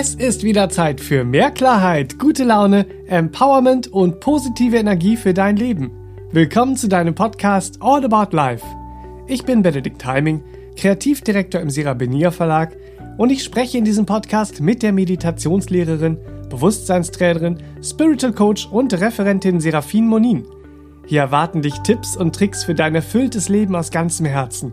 Es ist wieder Zeit für mehr Klarheit, gute Laune, Empowerment und positive Energie für dein Leben. Willkommen zu deinem Podcast All About Life. Ich bin Benedikt Heiming, Kreativdirektor im Serabenia Verlag und ich spreche in diesem Podcast mit der Meditationslehrerin, Bewusstseinstrainerin, Spiritual Coach und Referentin Serafin Monin. Hier erwarten dich Tipps und Tricks für dein erfülltes Leben aus ganzem Herzen.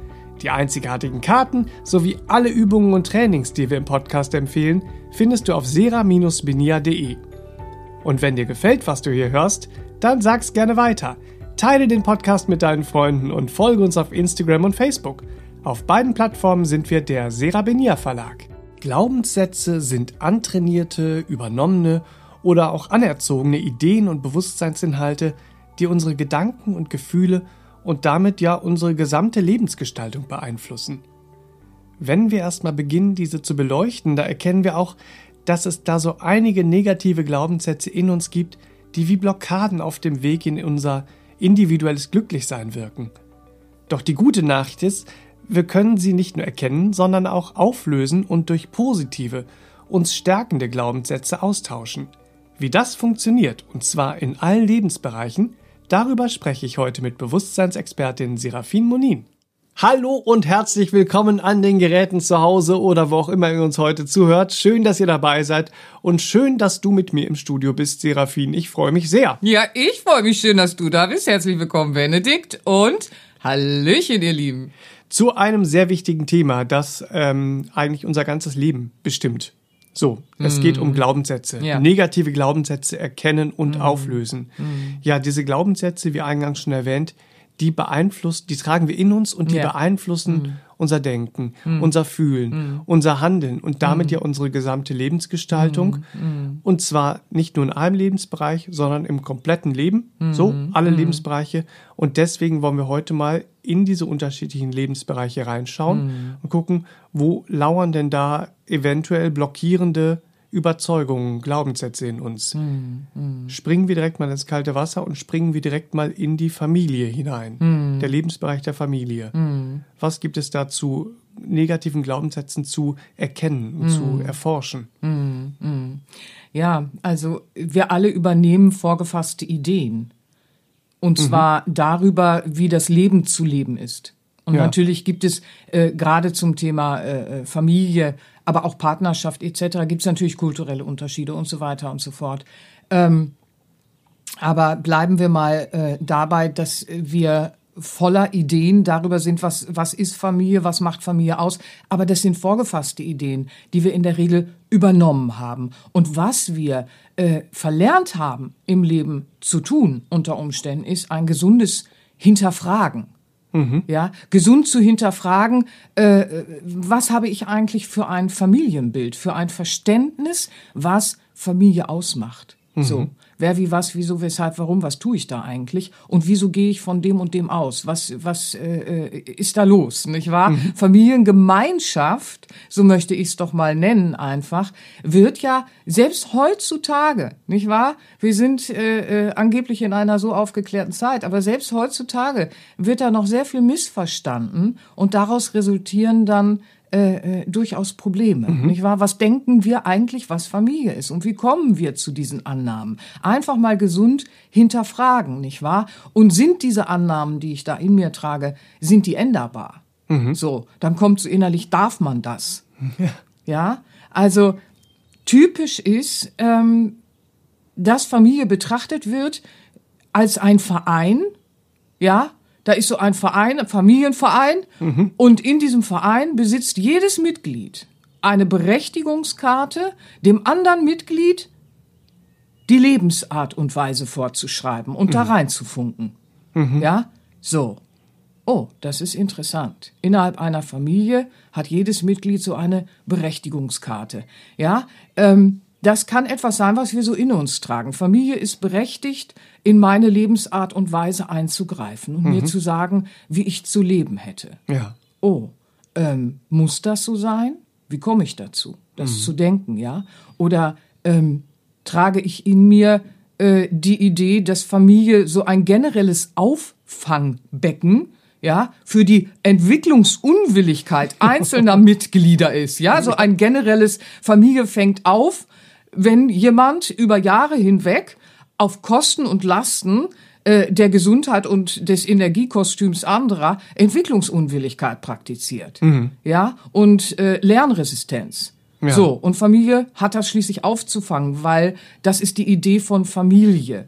Die einzigartigen Karten sowie alle Übungen und Trainings, die wir im Podcast empfehlen, findest du auf sera-benia.de. Und wenn dir gefällt, was du hier hörst, dann sag's gerne weiter. Teile den Podcast mit deinen Freunden und folge uns auf Instagram und Facebook. Auf beiden Plattformen sind wir der Serabenia Verlag. Glaubenssätze sind antrainierte, übernommene oder auch anerzogene Ideen und Bewusstseinsinhalte, die unsere Gedanken und Gefühle und damit ja unsere gesamte Lebensgestaltung beeinflussen. Wenn wir erstmal beginnen, diese zu beleuchten, da erkennen wir auch, dass es da so einige negative Glaubenssätze in uns gibt, die wie Blockaden auf dem Weg in unser individuelles Glücklichsein wirken. Doch die gute Nachricht ist, wir können sie nicht nur erkennen, sondern auch auflösen und durch positive, uns stärkende Glaubenssätze austauschen. Wie das funktioniert, und zwar in allen Lebensbereichen, Darüber spreche ich heute mit Bewusstseinsexpertin Serafin Monin. Hallo und herzlich willkommen an den Geräten zu Hause oder wo auch immer ihr uns heute zuhört. Schön, dass ihr dabei seid und schön, dass du mit mir im Studio bist, Serafin. Ich freue mich sehr. Ja, ich freue mich schön, dass du da bist. Herzlich willkommen, Benedikt und Hallöchen, ihr Lieben. Zu einem sehr wichtigen Thema, das ähm, eigentlich unser ganzes Leben bestimmt. So, es mm. geht um mm. Glaubenssätze. Ja. Negative Glaubenssätze erkennen und mm. auflösen. Mm. Ja, diese Glaubenssätze, wie eingangs schon erwähnt, die beeinflussen, die tragen wir in uns und die yeah. beeinflussen mm. Unser Denken, mm. unser Fühlen, mm. unser Handeln und damit ja unsere gesamte Lebensgestaltung. Und zwar nicht nur in einem Lebensbereich, sondern im kompletten Leben. So, alle Lebensbereiche. Und deswegen wollen wir heute mal in diese unterschiedlichen Lebensbereiche reinschauen und gucken, wo lauern denn da eventuell blockierende Überzeugungen, Glaubenssätze in uns. Mm, mm. Springen wir direkt mal ins kalte Wasser und springen wir direkt mal in die Familie hinein. Mm. Der Lebensbereich der Familie. Was gibt es da zu negativen Glaubenssätzen zu erkennen und zu erforschen? Ja, also wir alle übernehmen vorgefasste Ideen. Und mhm. zwar darüber, wie das Leben zu leben ist. Und ja. natürlich gibt es äh, gerade zum Thema äh, äh Familie aber auch Partnerschaft etc. gibt es natürlich kulturelle Unterschiede und so weiter und so fort. Ähm, aber bleiben wir mal äh, dabei, dass wir voller Ideen darüber sind, was, was ist Familie, was macht Familie aus. Aber das sind vorgefasste Ideen, die wir in der Regel übernommen haben. Und was wir äh, verlernt haben im Leben zu tun unter Umständen, ist ein gesundes Hinterfragen. Mhm. Ja, gesund zu hinterfragen, äh, was habe ich eigentlich für ein Familienbild, für ein Verständnis, was Familie ausmacht. Mhm. So. Wer, wie, was, wieso, weshalb, warum, was tue ich da eigentlich? Und wieso gehe ich von dem und dem aus? Was, was äh, äh ist da los, nicht wahr? Mhm. Familiengemeinschaft, so möchte ich es doch mal nennen einfach, wird ja selbst heutzutage, nicht wahr? Wir sind äh, äh, angeblich in einer so aufgeklärten Zeit, aber selbst heutzutage wird da noch sehr viel missverstanden und daraus resultieren dann äh, äh, durchaus Probleme, mhm. nicht wahr? Was denken wir eigentlich, was Familie ist und wie kommen wir zu diesen Annahmen? Einfach mal gesund hinterfragen, nicht wahr? Und sind diese Annahmen, die ich da in mir trage, sind die änderbar? Mhm. So, dann kommt so innerlich, darf man das? Ja, ja? also typisch ist, ähm, dass Familie betrachtet wird als ein Verein, ja, da ist so ein Verein, ein Familienverein, mhm. und in diesem Verein besitzt jedes Mitglied eine Berechtigungskarte, dem anderen Mitglied die Lebensart und Weise vorzuschreiben und mhm. da reinzufunken. Mhm. Ja, so. Oh, das ist interessant. Innerhalb einer Familie hat jedes Mitglied so eine Berechtigungskarte. Ja, ähm, das kann etwas sein, was wir so in uns tragen. Familie ist berechtigt, in meine Lebensart und Weise einzugreifen und mhm. mir zu sagen, wie ich zu leben hätte. Ja. Oh, ähm, muss das so sein? Wie komme ich dazu, das mhm. zu denken, ja? Oder ähm, trage ich in mir äh, die Idee, dass Familie so ein generelles Auffangbecken ja, für die Entwicklungsunwilligkeit einzelner Mitglieder ist, ja, so ein generelles Familie fängt auf, wenn jemand über Jahre hinweg auf Kosten und Lasten äh, der Gesundheit und des Energiekostüms anderer Entwicklungsunwilligkeit praktiziert, mhm. ja, und äh, Lernresistenz. Ja. So, und Familie hat das schließlich aufzufangen, weil das ist die Idee von Familie.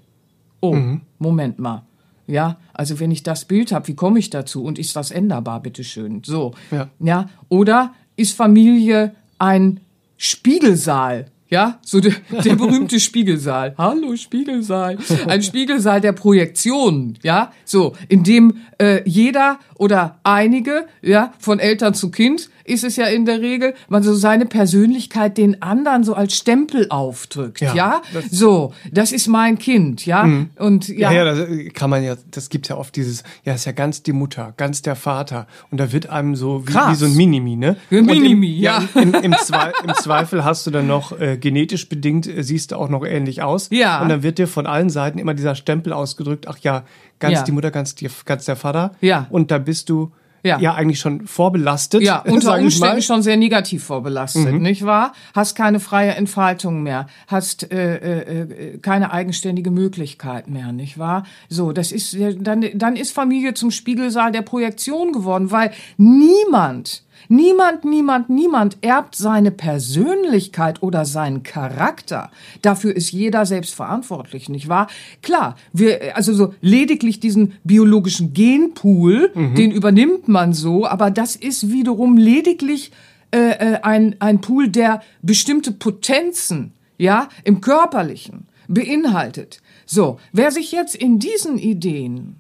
Oh, mhm. Moment mal. Ja, also wenn ich das Bild habe, wie komme ich dazu? Und ist das änderbar, bitteschön? So. Ja. ja. Oder ist Familie ein Spiegelsaal? Ja, so der, der berühmte Spiegelsaal. Hallo Spiegelsaal. Ein Spiegelsaal der Projektion. Ja, so, in dem äh, jeder oder einige, ja, von Eltern zu Kind ist es ja in der Regel, man so seine Persönlichkeit den anderen so als Stempel aufdrückt, ja. ja? Das so, das ist mein Kind, ja? Mhm. Und ja. Ja, ja, das kann man ja, das gibt ja oft dieses, ja, ist ja ganz die Mutter, ganz der Vater. Und da wird einem so wie, wie so ein Minimi, ne? Minimi, im, ja. ja im, im, Zwe Im, Zweifel hast du dann noch äh, genetisch bedingt, äh, siehst du auch noch ähnlich aus. Ja. Und dann wird dir von allen Seiten immer dieser Stempel ausgedrückt, ach ja, ganz ja. die Mutter, ganz, die, ganz der Vater. Ja. Und da bist du ja. ja eigentlich schon vorbelastet. Ja, unter Umständen schon sehr negativ vorbelastet, mhm. nicht wahr? Hast keine freie Entfaltung mehr, hast äh, äh, äh, keine eigenständige Möglichkeit mehr, nicht wahr? So, das ist dann dann ist Familie zum Spiegelsaal der Projektion geworden, weil niemand Niemand, niemand, niemand erbt seine Persönlichkeit oder seinen Charakter. Dafür ist jeder selbst verantwortlich, nicht wahr? Klar, wir, also so lediglich diesen biologischen Genpool, mhm. den übernimmt man so, aber das ist wiederum lediglich äh, äh ein, ein Pool, der bestimmte Potenzen, ja, im Körperlichen beinhaltet. So, wer sich jetzt in diesen Ideen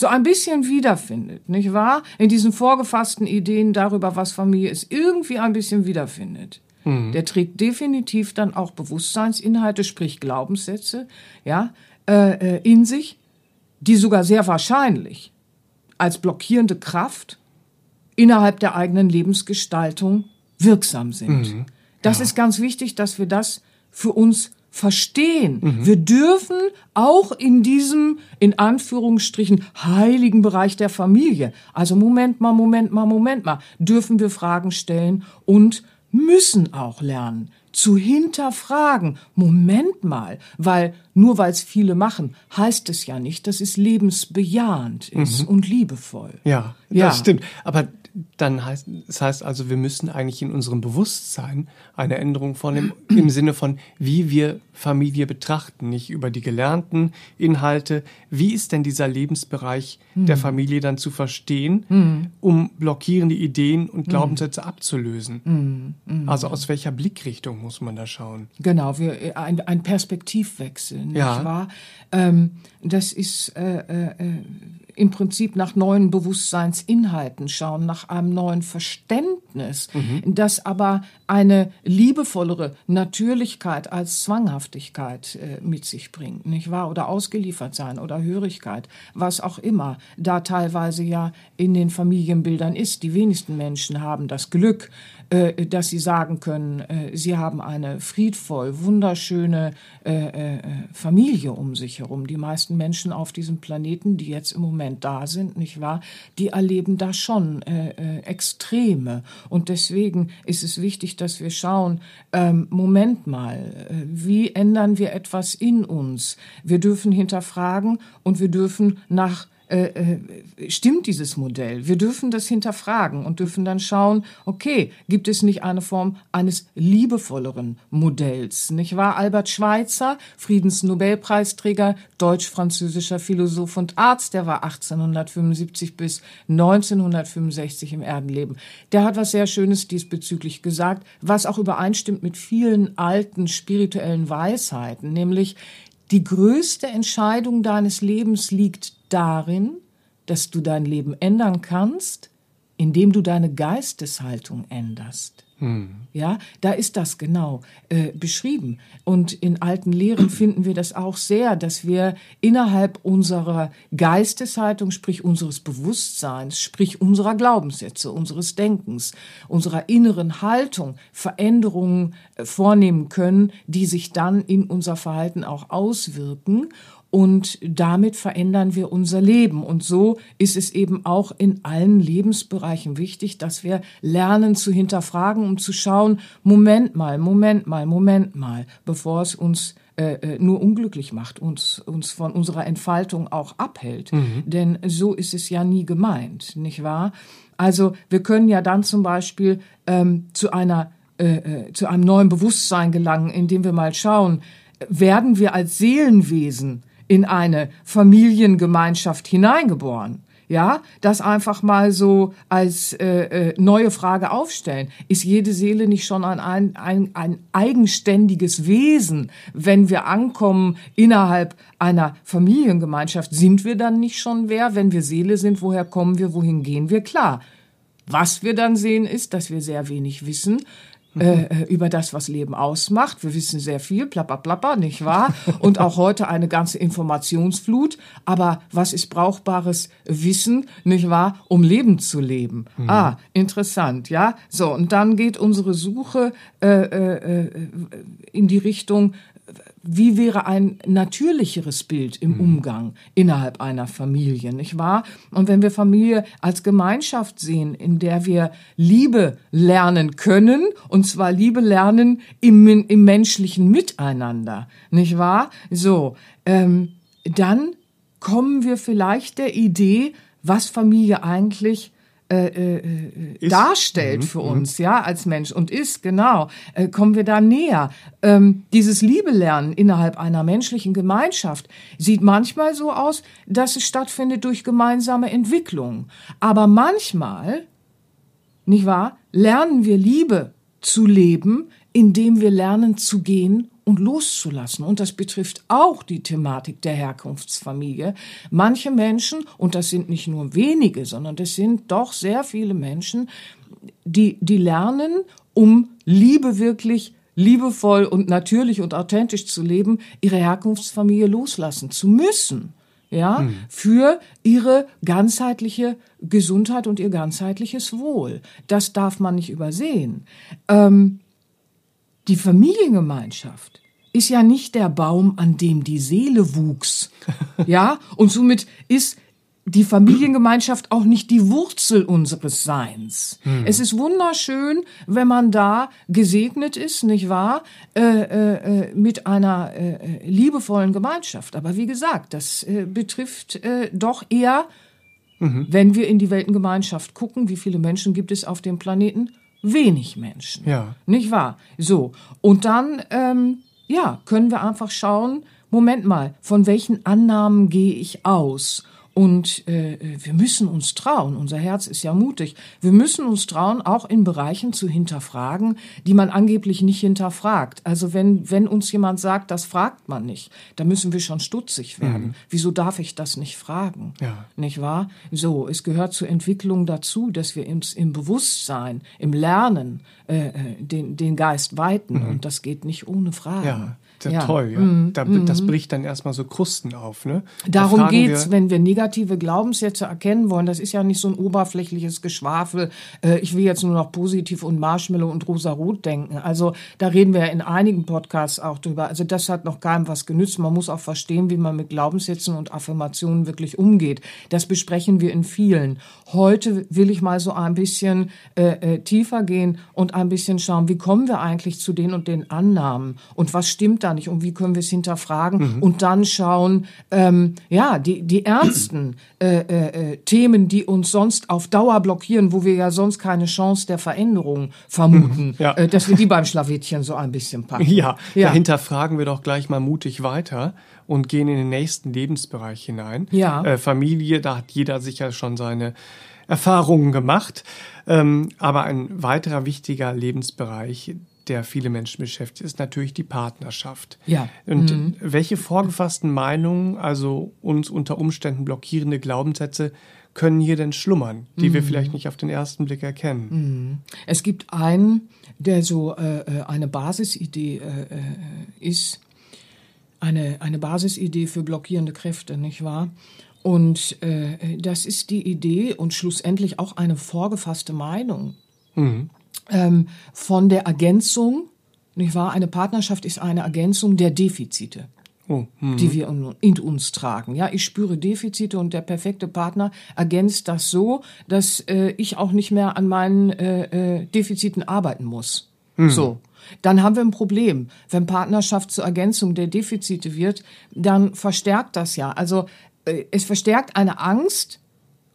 so ein bisschen wiederfindet, nicht wahr? In diesen vorgefassten Ideen darüber, was Familie ist, irgendwie ein bisschen wiederfindet. Mhm. Der trägt definitiv dann auch Bewusstseinsinhalte, sprich Glaubenssätze, ja, äh, äh, in sich, die sogar sehr wahrscheinlich als blockierende Kraft innerhalb der eigenen Lebensgestaltung wirksam sind. Mhm. Das ja. ist ganz wichtig, dass wir das für uns verstehen. Mhm. Wir dürfen auch in diesem, in Anführungsstrichen, heiligen Bereich der Familie, also Moment mal, Moment mal, Moment mal, dürfen wir Fragen stellen und müssen auch lernen zu hinterfragen. Moment mal, weil nur weil es viele machen, heißt es ja nicht, dass es lebensbejahend ist mhm. und liebevoll. Ja, ja, das stimmt. Aber dann heißt das heißt also, wir müssen eigentlich in unserem Bewusstsein eine Änderung vornehmen im Sinne von, wie wir Familie betrachten, nicht über die gelernten Inhalte. Wie ist denn dieser Lebensbereich hm. der Familie dann zu verstehen, hm. um blockierende Ideen und hm. Glaubenssätze hm. abzulösen? Also aus welcher Blickrichtung muss man da schauen? Genau, wir, ein, ein Perspektivwechsel, nicht ja. wahr? Ähm, das ist äh, äh, äh im Prinzip nach neuen Bewusstseinsinhalten schauen, nach einem neuen Verständnis, mhm. das aber eine liebevollere Natürlichkeit als Zwanghaftigkeit äh, mit sich bringt, nicht wahr? Oder ausgeliefert sein oder Hörigkeit, was auch immer da teilweise ja in den Familienbildern ist. Die wenigsten Menschen haben das Glück, dass sie sagen können, äh, sie haben eine friedvoll, wunderschöne äh, äh, Familie um sich herum. Die meisten Menschen auf diesem Planeten, die jetzt im Moment da sind, nicht wahr, die erleben da schon äh, äh, Extreme. Und deswegen ist es wichtig, dass wir schauen, ähm, Moment mal, wie ändern wir etwas in uns? Wir dürfen hinterfragen und wir dürfen nach äh, äh, stimmt dieses Modell? Wir dürfen das hinterfragen und dürfen dann schauen, okay, gibt es nicht eine Form eines liebevolleren Modells? Nicht wahr? Albert Schweitzer, Friedensnobelpreisträger, deutsch-französischer Philosoph und Arzt, der war 1875 bis 1965 im Erdenleben. Der hat was sehr Schönes diesbezüglich gesagt, was auch übereinstimmt mit vielen alten spirituellen Weisheiten, nämlich die größte Entscheidung deines Lebens liegt darin, dass du dein Leben ändern kannst, indem du deine Geisteshaltung änderst. Hm. Ja, da ist das genau äh, beschrieben. Und in alten Lehren finden wir das auch sehr, dass wir innerhalb unserer Geisteshaltung, sprich unseres Bewusstseins, sprich unserer Glaubenssätze, unseres Denkens, unserer inneren Haltung Veränderungen äh, vornehmen können, die sich dann in unser Verhalten auch auswirken und damit verändern wir unser Leben. Und so ist es eben auch in allen Lebensbereichen wichtig, dass wir lernen zu hinterfragen, um zu schauen, Moment mal, Moment mal, Moment mal, bevor es uns äh, äh nur unglücklich macht, uns, uns von unserer Entfaltung auch abhält. Mhm. Denn so ist es ja nie gemeint, nicht wahr? Also wir können ja dann zum Beispiel ähm, zu einer äh, äh zu einem neuen Bewusstsein gelangen, indem wir mal schauen, werden wir als Seelenwesen in eine Familiengemeinschaft hineingeboren. Ja, das einfach mal so als äh, äh, neue Frage aufstellen. Ist jede Seele nicht schon ein, ein, ein, eigenständiges Wesen, wenn wir ankommen innerhalb einer Familiengemeinschaft? Sind wir dann nicht schon wer? Wenn wir Seele sind, woher kommen wir, wohin gehen wir? Klar. Was wir dann sehen, ist, dass wir sehr wenig wissen äh, äh, über das, was Leben ausmacht. Wir wissen sehr viel, plapper, plapper, nicht wahr? Und auch heute eine ganze Informationsflut. Aber was ist brauchbares Wissen, nicht wahr, um Leben zu leben? Mhm. Ah, interessant, ja. So, und dann geht unsere Suche äh, äh, äh in die Richtung, wie wäre ein natürlicheres Bild im mhm. Umgang innerhalb einer Familie, nicht wahr? Und wenn wir Familie als Gemeinschaft sehen, in der wir Liebe lernen können, und zwar Liebe lernen im, im menschlichen Miteinander, nicht wahr? So, ähm, dann kommen wir vielleicht der Idee, was Familie eigentlich äh, äh, darstellt mhm. für mhm. uns, ja, als Mensch und ist, genau, äh, kommen wir da näher. Ähm, dieses Liebe lernen innerhalb einer menschlichen Gemeinschaft sieht manchmal so aus, dass es stattfindet durch gemeinsame Entwicklung. Aber manchmal, nicht wahr, lernen wir Liebe zu leben, indem wir lernen zu gehen und loszulassen. Und das betrifft auch die Thematik der Herkunftsfamilie. Manche Menschen, und das sind nicht nur wenige, sondern das sind doch sehr viele Menschen, die, die lernen, um Liebe wirklich liebevoll und natürlich und authentisch zu leben, ihre Herkunftsfamilie loslassen zu müssen. Ja, hm. für ihre ganzheitliche Gesundheit und ihr ganzheitliches Wohl. Das darf man nicht übersehen. Ähm, die Familiengemeinschaft ist ja nicht der Baum, an dem die Seele wuchs. Ja, und somit ist die Familiengemeinschaft auch nicht die Wurzel unseres Seins. Hm. Es ist wunderschön, wenn man da gesegnet ist, nicht wahr, äh, äh, äh mit einer äh, äh, liebevollen Gemeinschaft. Aber wie gesagt, das äh, betrifft doch eher, mhm. wenn wir in die Weltengemeinschaft gucken, wie viele Menschen gibt es auf dem Planeten? wenig Menschen. Ja. Nicht wahr? So. Und dann, ähm, ja, können wir einfach schauen, Moment mal, von welchen Annahmen gehe ich aus? Und äh, wir müssen uns trauen, unser Herz ist ja mutig, wir müssen uns trauen, auch in Bereichen zu hinterfragen, die man angeblich nicht hinterfragt. Also wenn, wenn uns jemand sagt, das fragt man nicht, dann müssen wir schon stutzig werden. Mhm. Wieso darf ich das nicht fragen? Ja. Nicht wahr? So, es gehört zur Entwicklung dazu, dass wir uns im Bewusstsein, im Lernen äh, äh den, den Geist weiten. Mhm. Und das geht nicht ohne Fragen. Ja. Ja, toll, ja. Mm, da. Das bricht dann erstmal so Krusten auf. Ne? Darum da geht's, wir, wenn wir negative Glaubenssätze erkennen wollen. Das ist ja nicht so ein oberflächliches Geschwafel. Äh, ich will jetzt nur noch positiv und Marshmallow und rosa-rot denken. Also da reden wir ja in einigen Podcasts auch drüber. Also das hat noch keinem was genützt. Man muss auch verstehen, wie man mit Glaubenssätzen und Affirmationen wirklich umgeht. Das besprechen wir in vielen. Heute will ich mal so ein bisschen äh, äh, tiefer gehen und ein bisschen schauen, wie kommen wir eigentlich zu den und den Annahmen und was stimmt da gar nicht und wie können wir es hinterfragen mhm. und dann schauen, ähm, ja, die, die ernsten äh, äh, äh, Themen, die uns sonst auf Dauer blockieren, wo wir ja sonst keine Chance der Veränderung vermuten, mhm. ja. äh, dass wir die beim Schlawittchen so ein bisschen packen. Ja, ja, da hinterfragen wir doch gleich mal mutig weiter und gehen in den nächsten Lebensbereich hinein. Ja. Äh, Familie, da hat jeder sicher schon seine Erfahrungen gemacht. Ähm, aber ein weiterer wichtiger Lebensbereich, der viele Menschen beschäftigt, ist natürlich die Partnerschaft. Ja. Und mhm. welche vorgefassten Meinungen, also uns unter Umständen blockierende Glaubenssätze, können hier denn schlummern, die mhm. wir vielleicht nicht auf den ersten Blick erkennen? Mhm. Es gibt einen, der so äh, äh eine Basisidee äh, äh, ist, eine, eine Basisidee für blockierende Kräfte, nicht wahr? Und äh, das ist die Idee und schlussendlich auch eine vorgefasste Meinung mhm. Ähm, von der Ergänzung, nicht wahr? Eine Partnerschaft ist eine Ergänzung der Defizite. Oh, mhm. die wir in uns tragen. Ja, ich spüre Defizite und der perfekte Partner ergänzt das so, dass äh, ich auch nicht mehr an meinen äh, äh, Defiziten arbeiten muss. Mhm. So. Dann haben wir ein Problem. Wenn Partnerschaft zur Ergänzung der Defizite wird, dann verstärkt das ja. Also äh, es verstärkt eine Angst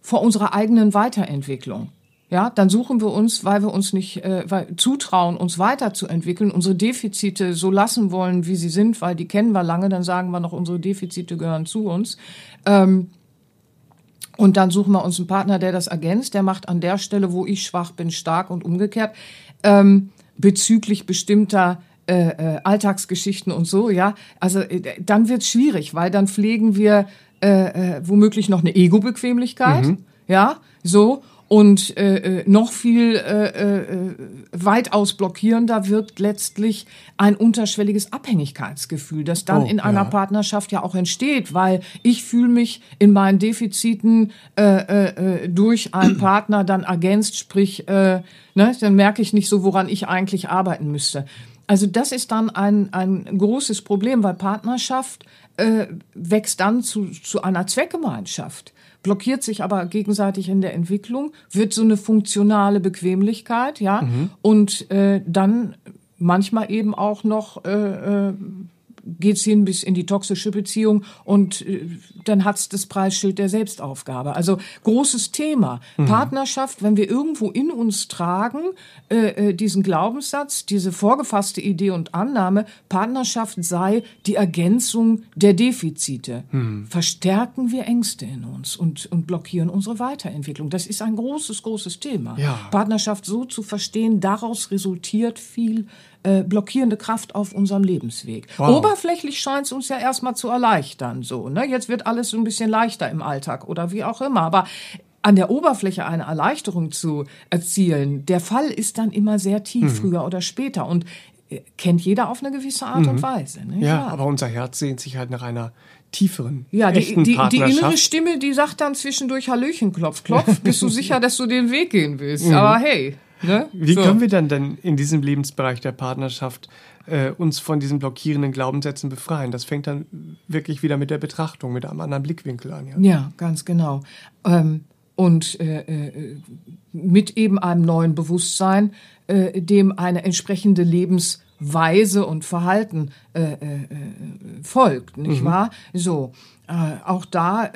vor unserer eigenen Weiterentwicklung. Ja, dann suchen wir uns, weil wir uns nicht äh, weil, zutrauen, uns weiterzuentwickeln, unsere Defizite so lassen wollen, wie sie sind, weil die kennen wir lange, dann sagen wir noch, unsere Defizite gehören zu uns. Ähm, und dann suchen wir uns einen Partner, der das ergänzt, der macht an der Stelle, wo ich schwach bin, stark und umgekehrt. Ähm, bezüglich bestimmter äh, äh, Alltagsgeschichten und so, ja. Also äh, dann wird's schwierig, weil dann pflegen wir äh, äh, womöglich noch eine Ego-Bequemlichkeit, mhm. ja, so und äh, äh, noch viel äh, äh, weitaus blockierender wird letztlich ein unterschwelliges Abhängigkeitsgefühl, das dann oh, in einer ja. Partnerschaft ja auch entsteht, weil ich fühle mich in meinen Defiziten äh, äh, äh durch einen Partner dann ergänzt, sprich, äh, ne, dann merke ich nicht so, woran ich eigentlich arbeiten müsste. Also das ist dann ein, ein großes Problem, weil Partnerschaft äh, wächst dann zu, zu einer Zweckgemeinschaft blockiert sich aber gegenseitig in der Entwicklung, wird so eine funktionale Bequemlichkeit, ja, mhm. und äh, dann manchmal eben auch noch äh, äh, geht's hin bis in die toxische Beziehung und äh, dann hat's das Preisschild der Selbstaufgabe. Also großes Thema. Mhm. Partnerschaft, wenn wir irgendwo in uns tragen, äh, äh, diesen Glaubenssatz, diese vorgefasste Idee und Annahme, Partnerschaft sei die Ergänzung der Defizite, mhm. verstärken wir Ängste in uns und, und blockieren unsere Weiterentwicklung. Das ist ein großes, großes Thema. Ja. Partnerschaft so zu verstehen, daraus resultiert viel äh, blockierende Kraft auf unserem Lebensweg. Wow. Oberflächlich scheint es uns ja erstmal zu erleichtern, so, ne? Jetzt wird alles so ein bisschen leichter im Alltag oder wie auch immer, aber an der Oberfläche eine Erleichterung zu erzielen, der Fall ist dann immer sehr tief, mhm. früher oder später. Und äh, kennt jeder auf eine gewisse Art mhm. und Weise. Ne? Ja, ja, aber unser Herz sehnt sich halt nach einer tieferen, ja, die, die, die innere Stimme, die sagt dann zwischendurch Hallöchen, klopf, klopf. Bist du sicher, dass du den Weg gehen willst? Mhm. Aber hey, Ne? Wie so. können wir dann denn in diesem Lebensbereich der Partnerschaft äh, uns von diesen blockierenden Glaubenssätzen befreien? Das fängt dann wirklich wieder mit der Betrachtung, mit einem anderen Blickwinkel an. Ja, ja ganz genau. Ähm, und äh, äh, mit eben einem neuen Bewusstsein, äh, dem eine entsprechende Lebensweise und Verhalten äh, äh, folgt, nicht mhm. wahr? So, auch da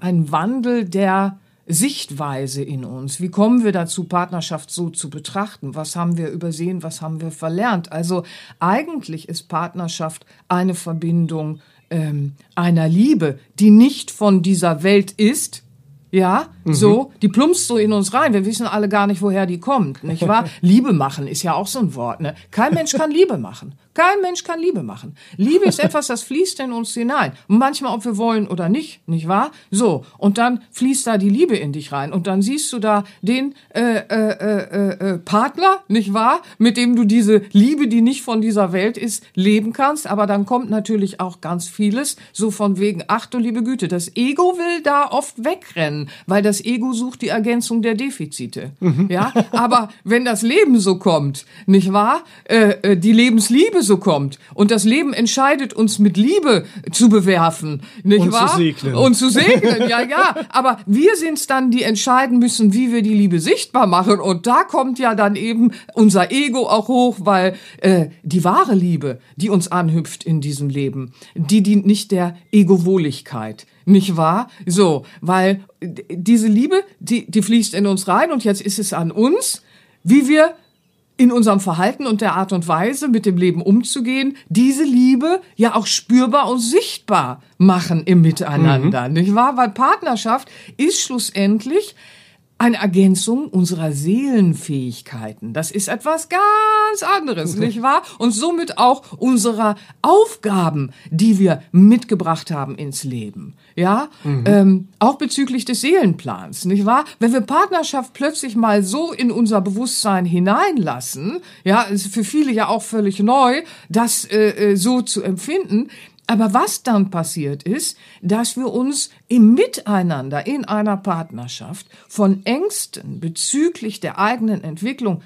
ein Wandel der Sichtweise in uns. Wie kommen wir dazu, Partnerschaft so zu betrachten? Was haben wir übersehen? Was haben wir verlernt? Also eigentlich ist Partnerschaft eine Verbindung ähm, einer Liebe, die nicht von dieser Welt ist, ja, mhm. so, die plumpst so in uns rein. Wir wissen alle gar nicht, woher die kommt, nicht wahr? Liebe machen ist ja auch so ein Wort, ne? Kein Mensch kann Liebe machen. Kein Mensch kann Liebe machen. Liebe ist etwas, das fließt in uns hinein. manchmal, ob wir wollen oder nicht, nicht wahr? So. Und dann fließt da die Liebe in dich rein. Und dann siehst du da den äh, äh, äh, äh, Partner, nicht wahr? Mit dem du diese Liebe, die nicht von dieser Welt ist, leben kannst. Aber dann kommt natürlich auch ganz vieles, so von wegen, ach du liebe Güte, das Ego will da oft wegrennen, weil das Ego sucht die Ergänzung der Defizite. Mhm. Ja. Aber wenn das Leben so kommt, nicht wahr? Äh, äh, die Lebensliebe so kommt. Und das Leben entscheidet uns mit Liebe zu bewerfen, nicht und wahr? Zu segnen. Und zu segnen, ja, ja. Aber wir sind's dann, die entscheiden müssen, wie wir die Liebe sichtbar machen. Und da kommt ja dann eben unser Ego auch hoch, weil äh, die wahre Liebe, die uns anhüpft in diesem Leben, die dient nicht der Egowohligkeit nicht wahr? So, weil diese Liebe, die, die fließt in uns rein und jetzt ist es an uns, wie wir in unserem Verhalten und der Art und Weise, mit dem Leben umzugehen, diese Liebe ja auch spürbar und sichtbar machen im Miteinander, mhm. nicht wahr? Weil Partnerschaft ist schlussendlich eine Ergänzung unserer Seelenfähigkeiten. Das ist etwas ganz anderes, nicht wahr? Und somit auch unserer Aufgaben, die wir mitgebracht haben ins Leben. Ja, mhm. ähm, auch bezüglich des Seelenplans, nicht wahr? Wenn wir Partnerschaft plötzlich mal so in unser Bewusstsein hineinlassen, ja, ist für viele ja auch völlig neu, das äh, äh so zu empfinden, aber was dann passiert ist, dass wir uns im Miteinander in einer Partnerschaft von Ängsten bezüglich der eigenen Entwicklung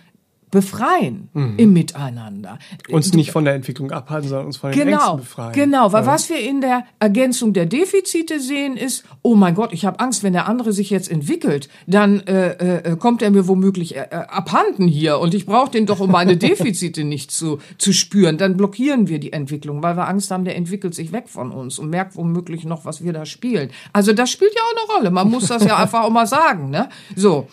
befreien mhm. im Miteinander. Uns nicht von der Entwicklung abhalten, sondern uns von den genau, Ängsten befreien. Genau, weil ja. was wir in der Ergänzung der Defizite sehen, ist, oh mein Gott, ich habe Angst, wenn der andere sich jetzt entwickelt, dann äh, äh, kommt er mir womöglich äh, äh abhanden hier und ich brauche den doch, um meine Defizite nicht zu, zu spüren. Dann blockieren wir die Entwicklung, weil wir Angst haben, der entwickelt sich weg von uns und merkt womöglich noch, was wir da spielen. Also das spielt ja auch eine Rolle. Man muss das ja einfach auch mal sagen. Ne? So.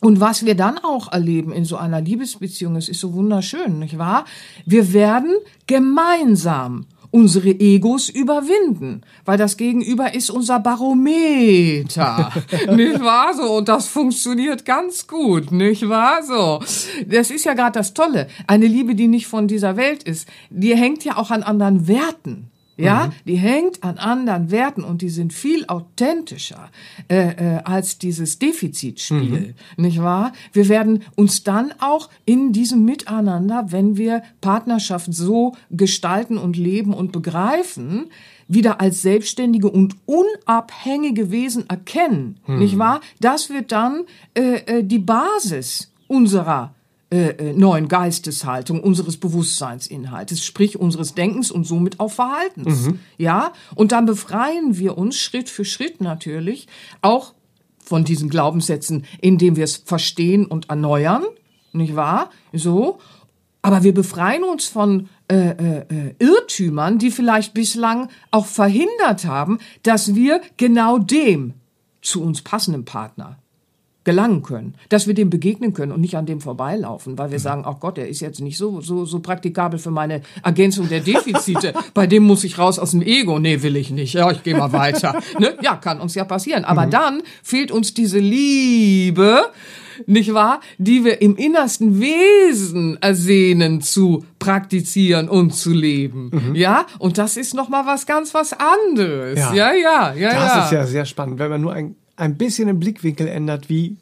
Und was wir dann auch erleben in so einer Liebesbeziehung, es ist so wunderschön, nicht wahr? Wir werden gemeinsam unsere Egos überwinden, weil das Gegenüber ist unser Barometer, nicht wahr so? Und das funktioniert ganz gut, nicht wahr so? Das ist ja gerade das Tolle. Eine Liebe, die nicht von dieser Welt ist, die hängt ja auch an anderen Werten. Ja, mhm. die hängt an anderen Werten und die sind viel authentischer äh, äh, als dieses Defizitspiel, mhm. nicht wahr? Wir werden uns dann auch in diesem Miteinander, wenn wir Partnerschaft so gestalten und leben und begreifen, wieder als selbstständige und unabhängige Wesen erkennen, mhm. nicht wahr? Das wird dann äh, äh, die Basis unserer äh, äh, neuen Geisteshaltung, unseres Bewusstseinsinhaltes, sprich unseres Denkens und somit auch Verhaltens. Mhm. Ja, und dann befreien wir uns Schritt für Schritt natürlich auch von diesen Glaubenssätzen, indem wir es verstehen und erneuern, nicht wahr? So. Aber wir befreien uns von äh, äh, äh Irrtümern, die vielleicht bislang auch verhindert haben, dass wir genau dem zu uns passenden Partner gelangen können, dass wir dem begegnen können und nicht an dem vorbeilaufen, weil wir mhm. sagen, ach Gott, der ist jetzt nicht so, so, so praktikabel für meine Ergänzung der Defizite. Bei dem muss ich raus aus dem Ego. Nee, will ich nicht. Ja, ich gehe mal weiter. Ne? Ja, kann uns ja passieren. Aber mhm. dann fehlt uns diese Liebe, nicht wahr, die wir im innersten Wesen ersehnen zu praktizieren und zu leben. Mhm. Ja, und das ist noch mal was ganz was anderes. Ja, ja, ja, ja. Das ja. ist ja sehr spannend, wenn man nur ein ein bisschen den Blickwinkel ändert, wie,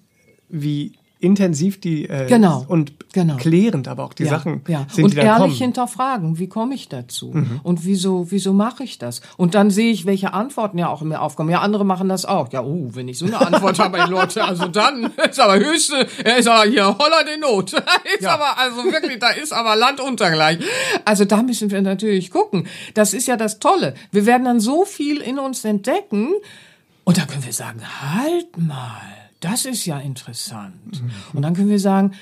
wie intensiv die äh, genau, und genau. klärend aber auch die ja, Sachen ja. sind, und die dann ehrlich kommen. hinterfragen, wie komme ich dazu mhm. und wieso wieso mache ich das? Und dann sehe ich, welche Antworten ja auch in mir aufkommen. Ja, andere machen das auch. Ja, oh, wenn ich so eine Antwort habe, die Leute, also dann ist aber höchste, ist aber hier holler die Not. ist ja. aber also wirklich, da ist aber Land unter gleich. Also da müssen wir natürlich gucken. Das ist ja das Tolle. Wir werden dann so viel in uns entdecken und dann können wir sagen, halt mal, das ist ja interessant. Mhm. Und dann können wir sagen,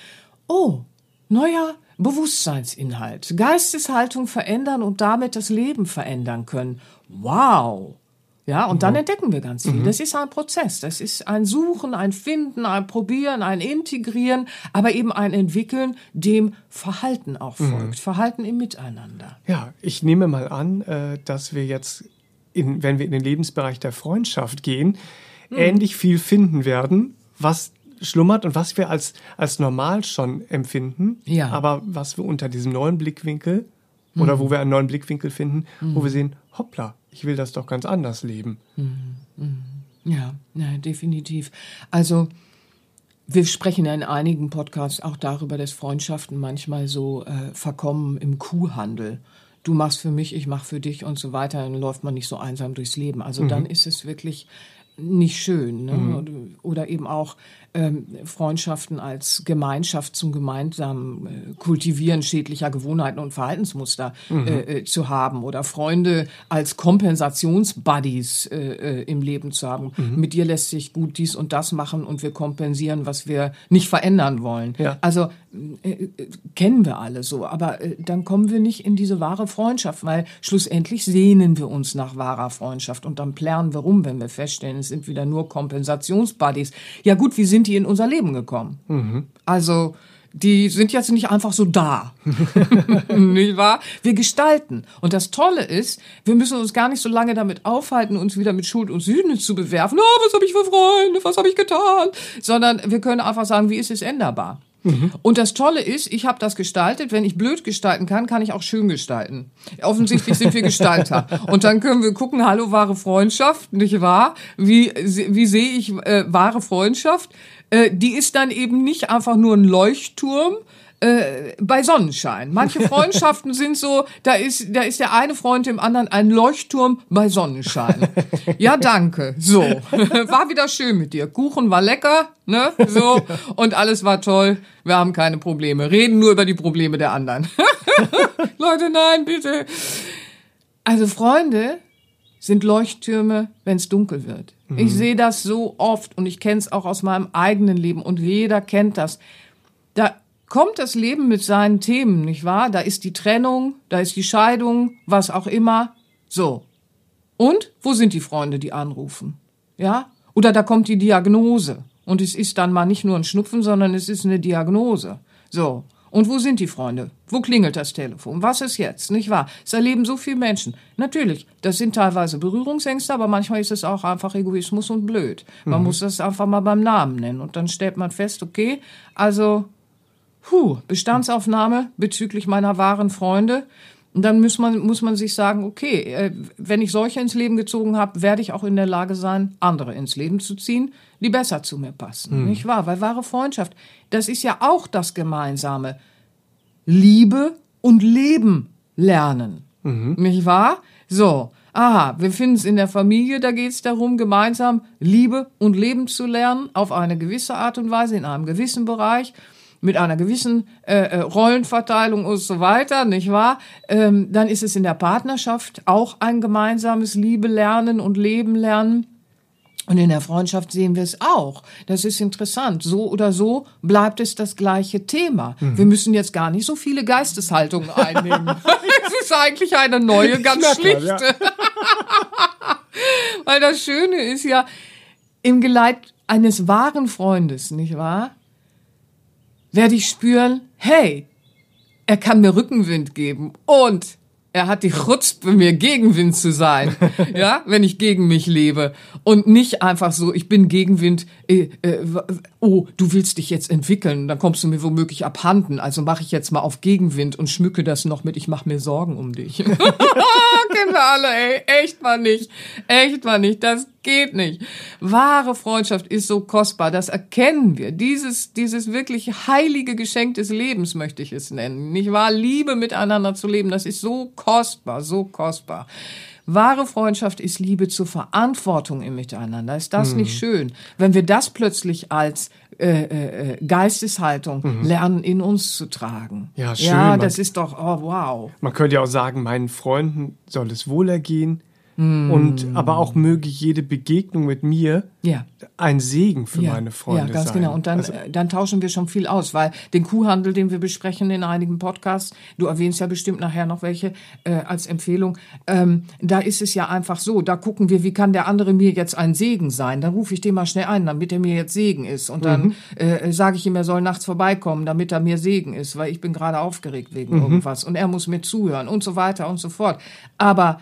oh, neuer Bewusstseinsinhalt, Geisteshaltung verändern und damit das Leben verändern können. Wow. Ja, und dann entdecken wir ganz viel. Mhm. Das ist ein Prozess. Das ist ein Suchen, ein Finden, ein Probieren, ein Integrieren, aber eben ein Entwickeln, dem Verhalten auch mhm. folgt. Mhm. Verhalten im Miteinander. Ja, ich nehme mal an, äh, dass wir jetzt in, wenn wir in den Lebensbereich der Freundschaft gehen, mhm. ähnlich viel finden werden, was schlummert und was wir als, als normal schon empfinden, ja. aber was wir unter diesem neuen Blickwinkel mhm. oder wo wir einen neuen Blickwinkel finden, mhm. wo wir sehen, hoppla, ich will das doch ganz anders leben. Mhm. Ja, ja, definitiv. Also, wir sprechen ja in einigen Podcasts auch darüber, dass Freundschaften manchmal so äh, verkommen im Kuhhandel du machst für mich, ich mach für dich und so weiter, dann läuft man nicht so einsam durchs Leben. Also mhm. dann ist es wirklich nicht schön. Ne? Mhm. Oder eben auch Freundschaften als Gemeinschaft zum gemeinsamen äh, Kultivieren schädlicher Gewohnheiten und Verhaltensmuster mhm. äh, äh, zu haben oder Freunde als Kompensationsbuddies im Leben zu haben. Mhm. Mit dir lässt sich gut dies und das machen und wir kompensieren, was wir nicht verändern wollen. Ja. Also kennen wir alle so, aber dann kommen wir nicht in diese wahre Freundschaft, weil schlussendlich sehnen wir uns nach wahrer Freundschaft und dann plären wir rum, wenn wir feststellen, es sind wieder nur Kompensationsbuddies. Ja gut, wie sind sind die in unser Leben gekommen. Mhm. Also die sind jetzt nicht einfach so da. nicht wahr? Wir gestalten. Und das Tolle ist, wir müssen uns gar nicht so lange damit aufhalten, uns wieder mit Schuld und Sühne zu bewerfen. Oh, was habe ich für Freunde? Was habe ich getan? Sondern wir können einfach sagen, wie ist es änderbar? Mhm. Und das Tolle ist, ich habe das gestaltet. Wenn ich blöd gestalten kann, kann ich auch schön gestalten. Offensichtlich sind wir Gestalter. Und dann können wir gucken, hallo, wahre Freundschaft, nicht wahr? Wie, wie sehe ich äh, wahre Freundschaft? Äh, die ist dann eben nicht einfach nur ein Leuchtturm, äh, bei Sonnenschein. Manche Freundschaften sind so, da ist, da ist der eine Freund dem anderen ein Leuchtturm bei Sonnenschein. Ja, danke. So. War wieder schön mit dir. Kuchen war lecker, ne? So. Und alles war toll. Wir haben keine Probleme. Reden nur über die Probleme der anderen. Leute, nein, bitte. Also Freunde sind Leuchttürme, wenn es dunkel wird. Mhm. Ich sehe das so oft und ich kenne es auch aus meinem eigenen Leben und jeder kennt das. Da kommt das Leben mit seinen Themen, nicht wahr? Da ist die Trennung, da ist die Scheidung, was auch immer. So. Und wo sind die Freunde, die anrufen? Ja? Oder da kommt die Diagnose. Und es ist dann mal nicht nur ein Schnupfen, sondern es ist eine Diagnose. So. Und wo sind die Freunde? Wo klingelt das Telefon? Was ist jetzt? Nicht wahr? Es erleben so viele Menschen. Natürlich, das sind teilweise Berührungsängste, aber manchmal ist es auch einfach Egoismus und blöd. Man mhm. muss das einfach mal beim Namen nennen. Und dann stellt man fest, okay, also Puh, Bestandsaufnahme bezüglich meiner wahren Freunde. Und dann muss man, muss man sich sagen, okay, äh, wenn ich solche ins Leben gezogen habe, werde ich auch in der Lage sein, andere ins Leben zu ziehen, die besser zu mir passen. Hm. Nicht wahr? Weil wahre Freundschaft, das ist ja auch das Gemeinsame. Liebe und Leben lernen. Mhm. Nicht wahr? So. Aha, wir finden es in der Familie, da geht es darum, gemeinsam Liebe und Leben zu lernen, auf eine gewisse Art und Weise, in einem gewissen Bereich mit einer gewissen äh, äh, Rollenverteilung und so weiter, nicht wahr? Ähm, dann ist es in der Partnerschaft auch ein gemeinsames Liebe lernen und Leben lernen. Und in der Freundschaft sehen wir es auch. Das ist interessant. So oder so bleibt es das gleiche Thema. Mhm. Wir müssen jetzt gar nicht so viele Geisteshaltungen einnehmen. es ist eigentlich eine neue, ganz schlichte. Ja. Weil das Schöne ist ja, im Geleit eines wahren Freundes, nicht wahr? Werde ich spüren, hey, er kann mir Rückenwind geben und er hat die Chutzpe, mir Gegenwind zu sein, ja, wenn ich gegen mich lebe. Und nicht einfach so, ich bin Gegenwind, äh, äh, oh, du willst dich jetzt entwickeln, dann kommst du mir womöglich abhanden. Also mache ich jetzt mal auf Gegenwind und schmücke das noch mit, ich mache mir Sorgen um dich. Kennen wir alle, ey, echt mal nicht, echt mal nicht, das geht nicht. Wahre Freundschaft ist so kostbar, das erkennen wir. Dieses, dieses wirklich heilige Geschenk des Lebens möchte ich es nennen. Nicht wahr? Liebe miteinander zu leben, das ist so kostbar, so kostbar. Wahre Freundschaft ist Liebe zur Verantwortung im Miteinander. Ist das mhm. nicht schön? Wenn wir das plötzlich als äh, äh, äh Geisteshaltung mhm. lernen, in uns zu tragen. Ja, schön. Ja, das ist doch, oh wow. Man könnte ja auch sagen, meinen Freunden soll es wohlergehen Mm. Und aber auch möge jede Begegnung mit mir ja. ein Segen für ja. meine Freunde sein. Ja, ganz sein. genau. Und dann, also, äh, dann tauschen wir schon viel aus, weil den Kuhhandel, den wir besprechen in einigen Podcasts, du erwähnst ja bestimmt nachher noch welche äh, als Empfehlung, ähm, da ist es ja einfach so, da gucken wir, wie kann der andere mir jetzt ein Segen sein? Dann rufe ich den mal schnell ein, damit er mir jetzt Segen ist. Und dann mhm. äh, sage ich ihm, er soll nachts vorbeikommen, damit er mir Segen ist, weil ich bin gerade aufgeregt wegen mhm. irgendwas. Und er muss mir zuhören und so weiter und so fort. Aber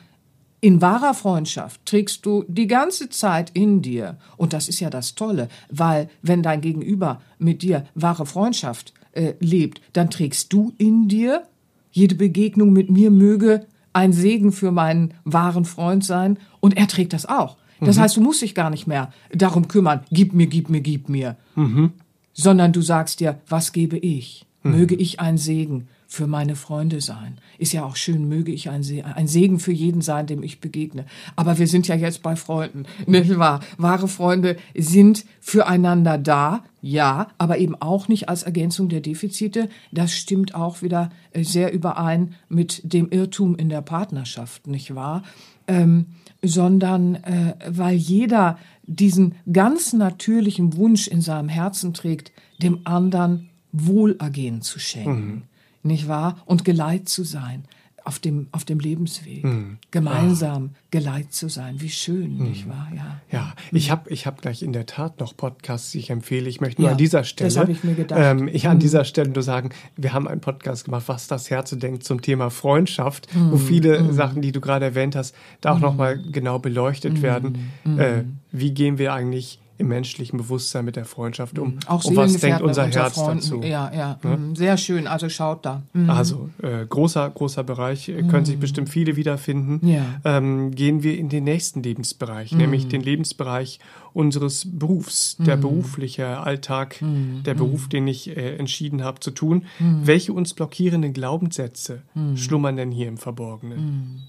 in wahrer Freundschaft trägst du die ganze Zeit in dir, und das ist ja das Tolle, weil wenn dein Gegenüber mit dir wahre Freundschaft äh, lebt, dann trägst du in dir, jede Begegnung mit mir möge ein Segen für meinen wahren Freund sein, und er trägt das auch. Das mhm. heißt, du musst dich gar nicht mehr darum kümmern, gib mir, gib mir, gib mir, mhm. sondern du sagst dir, was gebe ich? Mhm. Möge ich ein Segen für meine Freunde sein. Ist ja auch schön, möge ich ein, Se ein Segen für jeden sein, dem ich begegne. Aber wir sind ja jetzt bei Freunden, nicht wahr? Wahre Freunde sind füreinander da, ja, aber eben auch nicht als Ergänzung der Defizite. Das stimmt auch wieder äh, sehr überein mit dem Irrtum in der Partnerschaft, nicht wahr? Ähm, sondern äh, weil jeder diesen ganz natürlichen Wunsch in seinem Herzen trägt, dem anderen Wohlergehen zu schenken. Mhm nicht wahr? Und Geleit zu sein. auf dem, auf dem Lebensweg, mhm. gemeinsam ah. geleitet zu sein. Wie schön, mhm. nicht wahr? Ja, ja. ich habe ich hab gleich in der Tat noch Podcasts, die ich empfehle. Ich möchte nur ja, an dieser Stelle, das ich mir gedacht. Ähm, ich an mhm. dieser Stelle nur sagen, wir haben einen Podcast gemacht, was das Herz denkt zum Thema Freundschaft, wo mhm. viele mhm. Sachen, die du gerade erwähnt hast, da auch mhm. nochmal genau beleuchtet werden. Äh, wie gehen wir eigentlich im menschlichen Bewusstsein mit der Freundschaft um. Auch und was denkt unser Herz Freunden. dazu? Ja, ja, ja, mhm. sehr schön. Also schaut da. Mhm. Also äh, großer, großer Bereich, äh, können sich mhm. bestimmt viele wiederfinden. Ja. Ähm, gehen wir in den nächsten Lebensbereich, nämlich den Lebensbereich unseres Berufs, der berufliche Alltag, der Beruf, den ich äh, entschieden habe zu tun. Welche uns blockierenden Glaubenssätze schlummern denn hier im Verborgenen?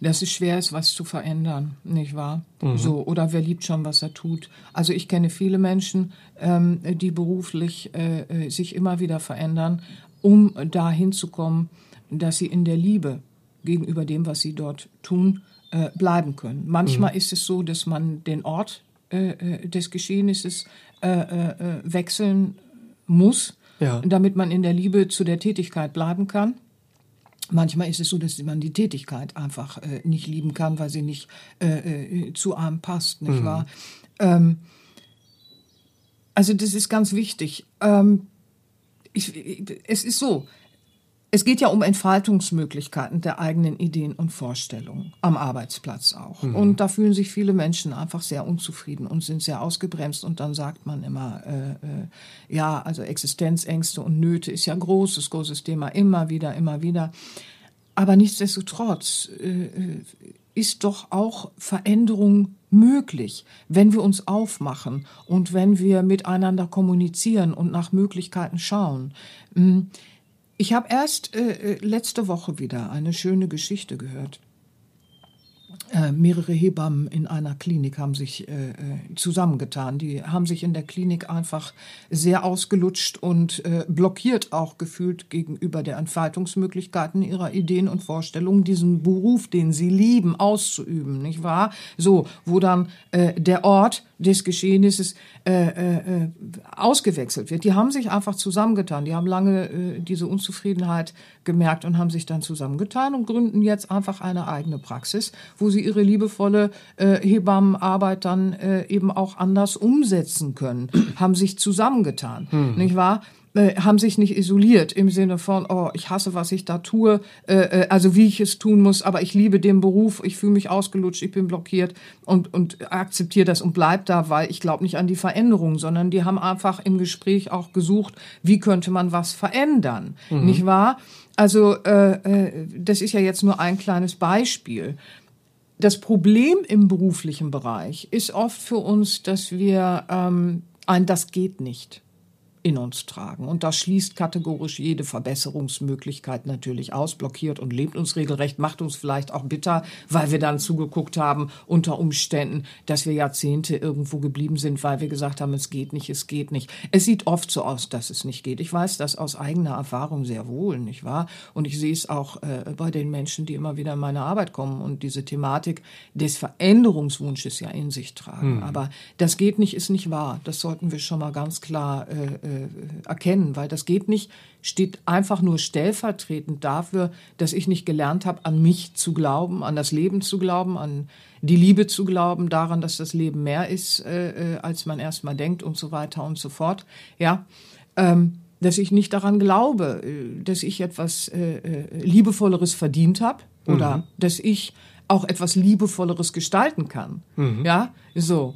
Dass es schwer ist, was zu verändern, nicht wahr? Mhm. So, oder wer liebt schon, was er tut. Also ich kenne viele Menschen, ähm, die beruflich äh, äh sich immer wieder verändern, um dahin zu kommen, dass sie in der Liebe gegenüber dem, was sie dort tun, äh, bleiben können. Manchmal mhm. ist es so, dass man den Ort äh, äh des Geschehnisses äh, wechseln muss, ja. damit man in der Liebe zu der Tätigkeit bleiben kann. Manchmal ist es so, dass man die Tätigkeit einfach äh, nicht lieben kann, weil sie nicht äh, äh, zu einem passt, nicht mhm. wahr? Ähm, also das ist ganz wichtig. Ähm, ich, es ist so, es geht ja um Entfaltungsmöglichkeiten der eigenen Ideen und Vorstellungen am Arbeitsplatz auch. Mhm. Und da fühlen sich viele Menschen einfach sehr unzufrieden und sind sehr ausgebremst. Und dann sagt man immer, äh, äh, ja, also Existenzängste und Nöte ist ja großes, großes Thema, immer wieder, immer wieder. Aber nichtsdestotrotz äh, ist doch auch Veränderung möglich, wenn wir uns aufmachen und wenn wir miteinander kommunizieren und nach Möglichkeiten schauen. Hm, ich habe erst äh, äh, letzte Woche wieder eine schöne Geschichte gehört. Äh, mehrere Hebammen in einer Klinik haben sich äh, äh, zusammengetan. Die haben sich in der Klinik einfach sehr ausgelutscht und äh, blockiert auch gefühlt gegenüber der Entfaltungsmöglichkeiten ihrer Ideen und Vorstellungen, diesen Beruf, den sie lieben, auszuüben, nicht wahr? So, wo dann äh, der Ort des Geschehnisses äh, ausgewechselt wird. Die haben sich einfach zusammengetan. Die haben lange diese Unzufriedenheit gemerkt und haben sich dann zusammengetan und gründen jetzt einfach eine eigene Praxis, wo sie ihre liebevolle äh, Hebammenarbeit dann äh, eben auch anders umsetzen können. haben sich zusammengetan, hm. nicht wahr? Äh, haben sich nicht isoliert im Sinne von, oh, ich hasse, was ich da tue, äh, äh, also wie ich es tun muss, aber ich liebe den Beruf, ich fühle mich ausgelutscht, ich bin blockiert und, und akzeptiere das und bleib da, weil ich glaube nicht an die Veränderung, sondern die haben einfach im Gespräch auch gesucht, wie könnte man was verändern, mhm. nicht wahr? Also äh, äh, das ist ja jetzt nur ein kleines Beispiel. Das Problem im beruflichen Bereich ist oft für uns, dass wir ähm, ein Das geht nicht in uns tragen. Und das schließt kategorisch jede Verbesserungsmöglichkeit natürlich aus, blockiert und lebt uns regelrecht, macht uns vielleicht auch bitter, weil wir dann zugeguckt haben unter Umständen, dass wir Jahrzehnte irgendwo geblieben sind, weil wir gesagt haben, es geht nicht, es geht nicht. Es sieht oft so aus, dass es nicht geht. Ich weiß das aus eigener Erfahrung sehr wohl, nicht wahr? Und ich sehe es auch äh, bei den Menschen, die immer wieder in meine Arbeit kommen und diese Thematik des Veränderungswunsches ja in sich tragen. Hm. Aber das geht nicht, ist nicht wahr. Das sollten wir schon mal ganz klar äh, erkennen, weil das geht nicht, steht einfach nur stellvertretend dafür, dass ich nicht gelernt habe, an mich zu glauben, an das Leben zu glauben, an die Liebe zu glauben, daran, dass das Leben mehr ist, äh, äh als man erstmal denkt und so weiter und so fort. Ja, ähm, dass ich nicht daran glaube, äh, dass ich etwas äh, äh, Liebevolleres verdient habe oder mhm. dass ich auch etwas Liebevolleres gestalten kann. Mhm. Ja, so.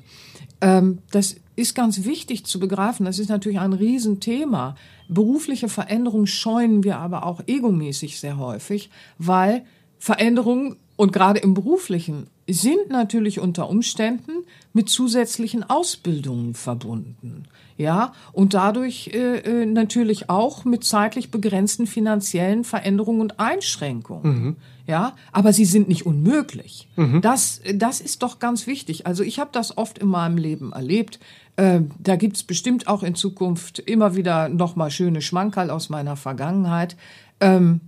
Ähm, das ist ganz wichtig zu begreifen. Das ist natürlich ein Riesenthema. Berufliche Veränderungen scheuen wir aber auch egomäßig sehr häufig, weil Veränderungen und gerade im beruflichen sind natürlich unter Umständen mit zusätzlichen Ausbildungen verbunden. Ja, und dadurch äh, äh natürlich auch mit zeitlich begrenzten finanziellen Veränderungen und Einschränkungen. Mhm. Ja, aber sie sind nicht unmöglich. Mhm. Das, das ist doch ganz wichtig. Also ich habe das oft in meinem Leben erlebt. Äh, da gibt's bestimmt auch in Zukunft immer wieder nochmal schöne Schmankerl aus meiner Vergangenheit. Ähm,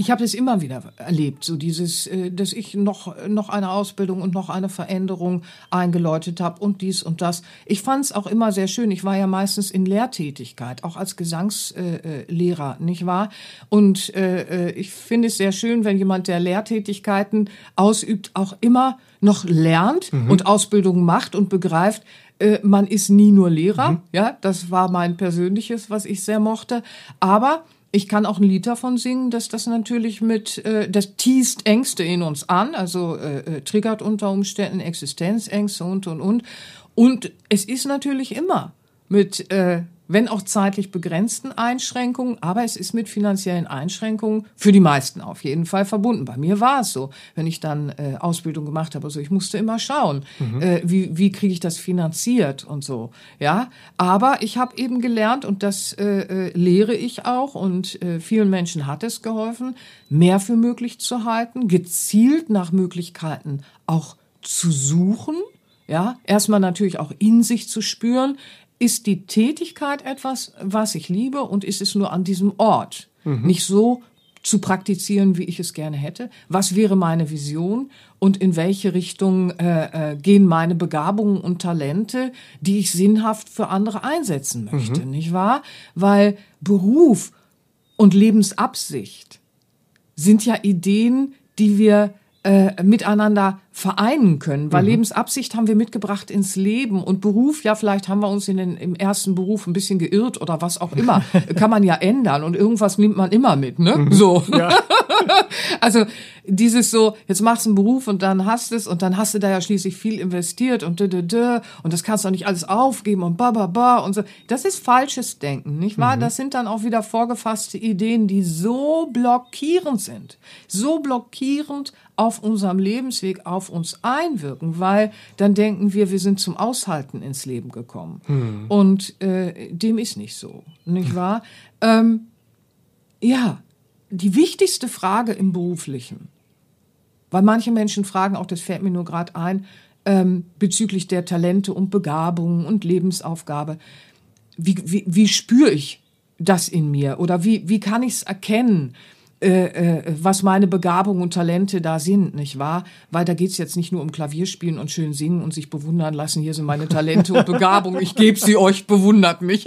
ich habe das immer wieder erlebt, so dieses, äh, dass ich noch, noch eine Ausbildung und noch eine Veränderung eingeläutet habe und dies und das. Ich fand es auch immer sehr schön. Ich war ja meistens in Lehrtätigkeit, auch als Gesangslehrer, nicht wahr? Und äh, ich finde es sehr schön, wenn jemand, der Lehrtätigkeiten ausübt, auch immer noch lernt mhm. und Ausbildung macht und begreift, man ist nie nur Lehrer. Mhm. Ja, das war mein persönliches, was ich sehr mochte. Aber ich kann auch ein Lied davon singen, dass das natürlich mit, äh, das teast Ängste in uns an, also äh, äh, triggert unter Umständen Existenzängste und und und. Und es ist natürlich immer mit äh, wenn auch zeitlich begrenzten Einschränkungen, aber es ist mit finanziellen Einschränkungen für die meisten auf jeden Fall verbunden. Bei mir war es so, wenn ich dann äh, Ausbildung gemacht habe, also ich musste immer schauen, mhm. äh, wie, wie kriege ich das finanziert und so. Ja, aber ich habe eben gelernt und das äh, äh, lehre ich auch und äh, vielen Menschen hat es geholfen, mehr für möglich zu halten, gezielt nach Möglichkeiten auch zu suchen. Ja, erstmal natürlich auch in sich zu spüren, ist die Tätigkeit etwas, was ich liebe und ist es nur an diesem Ort? Mhm. Nicht so zu praktizieren, wie ich es gerne hätte? Was wäre meine Vision und in welche Richtung äh, äh, gehen meine Begabungen und Talente, die ich sinnhaft für andere einsetzen möchte, mhm. nicht wahr? Weil Beruf und Lebensabsicht sind ja Ideen, die wir äh, miteinander vereinen können. Weil mhm. Lebensabsicht haben wir mitgebracht ins Leben und Beruf, ja, vielleicht haben wir uns in den, im ersten Beruf ein bisschen geirrt oder was auch immer. Kann man ja ändern und irgendwas nimmt man immer mit, ne? Mhm. So. Ja. also dieses so, jetzt machst du einen Beruf und dann hast es und dann hast du da ja schließlich viel investiert und dö, dö, dö, und das kannst du auch nicht alles aufgeben und ba, ba, ba und so. Das ist falsches Denken, nicht wahr? Mhm. Das sind dann auch wieder vorgefasste Ideen, die so blockierend sind. So blockierend auf unserem Lebensweg auf uns einwirken, weil dann denken wir, wir sind zum Aushalten ins Leben gekommen. Hm. Und äh, dem ist nicht so, nicht wahr? Ähm, ja, die wichtigste Frage im Beruflichen, weil manche Menschen fragen, auch das fällt mir nur gerade ein, ähm, bezüglich der Talente und Begabungen und Lebensaufgabe, wie, wie, wie spüre ich das in mir oder wie, wie kann ich es erkennen? Äh, äh, was meine Begabungen und Talente da sind, nicht wahr? Weil da geht's jetzt nicht nur um Klavierspielen und schön singen und sich bewundern lassen. Hier sind meine Talente und Begabungen. Ich gebe sie euch, bewundert mich.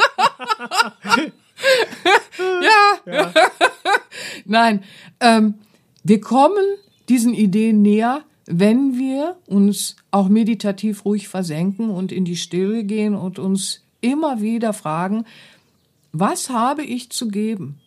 ja. ja. Nein, ähm, wir kommen diesen Ideen näher, wenn wir uns auch meditativ ruhig versenken und in die Stille gehen und uns immer wieder fragen, was habe ich zu geben?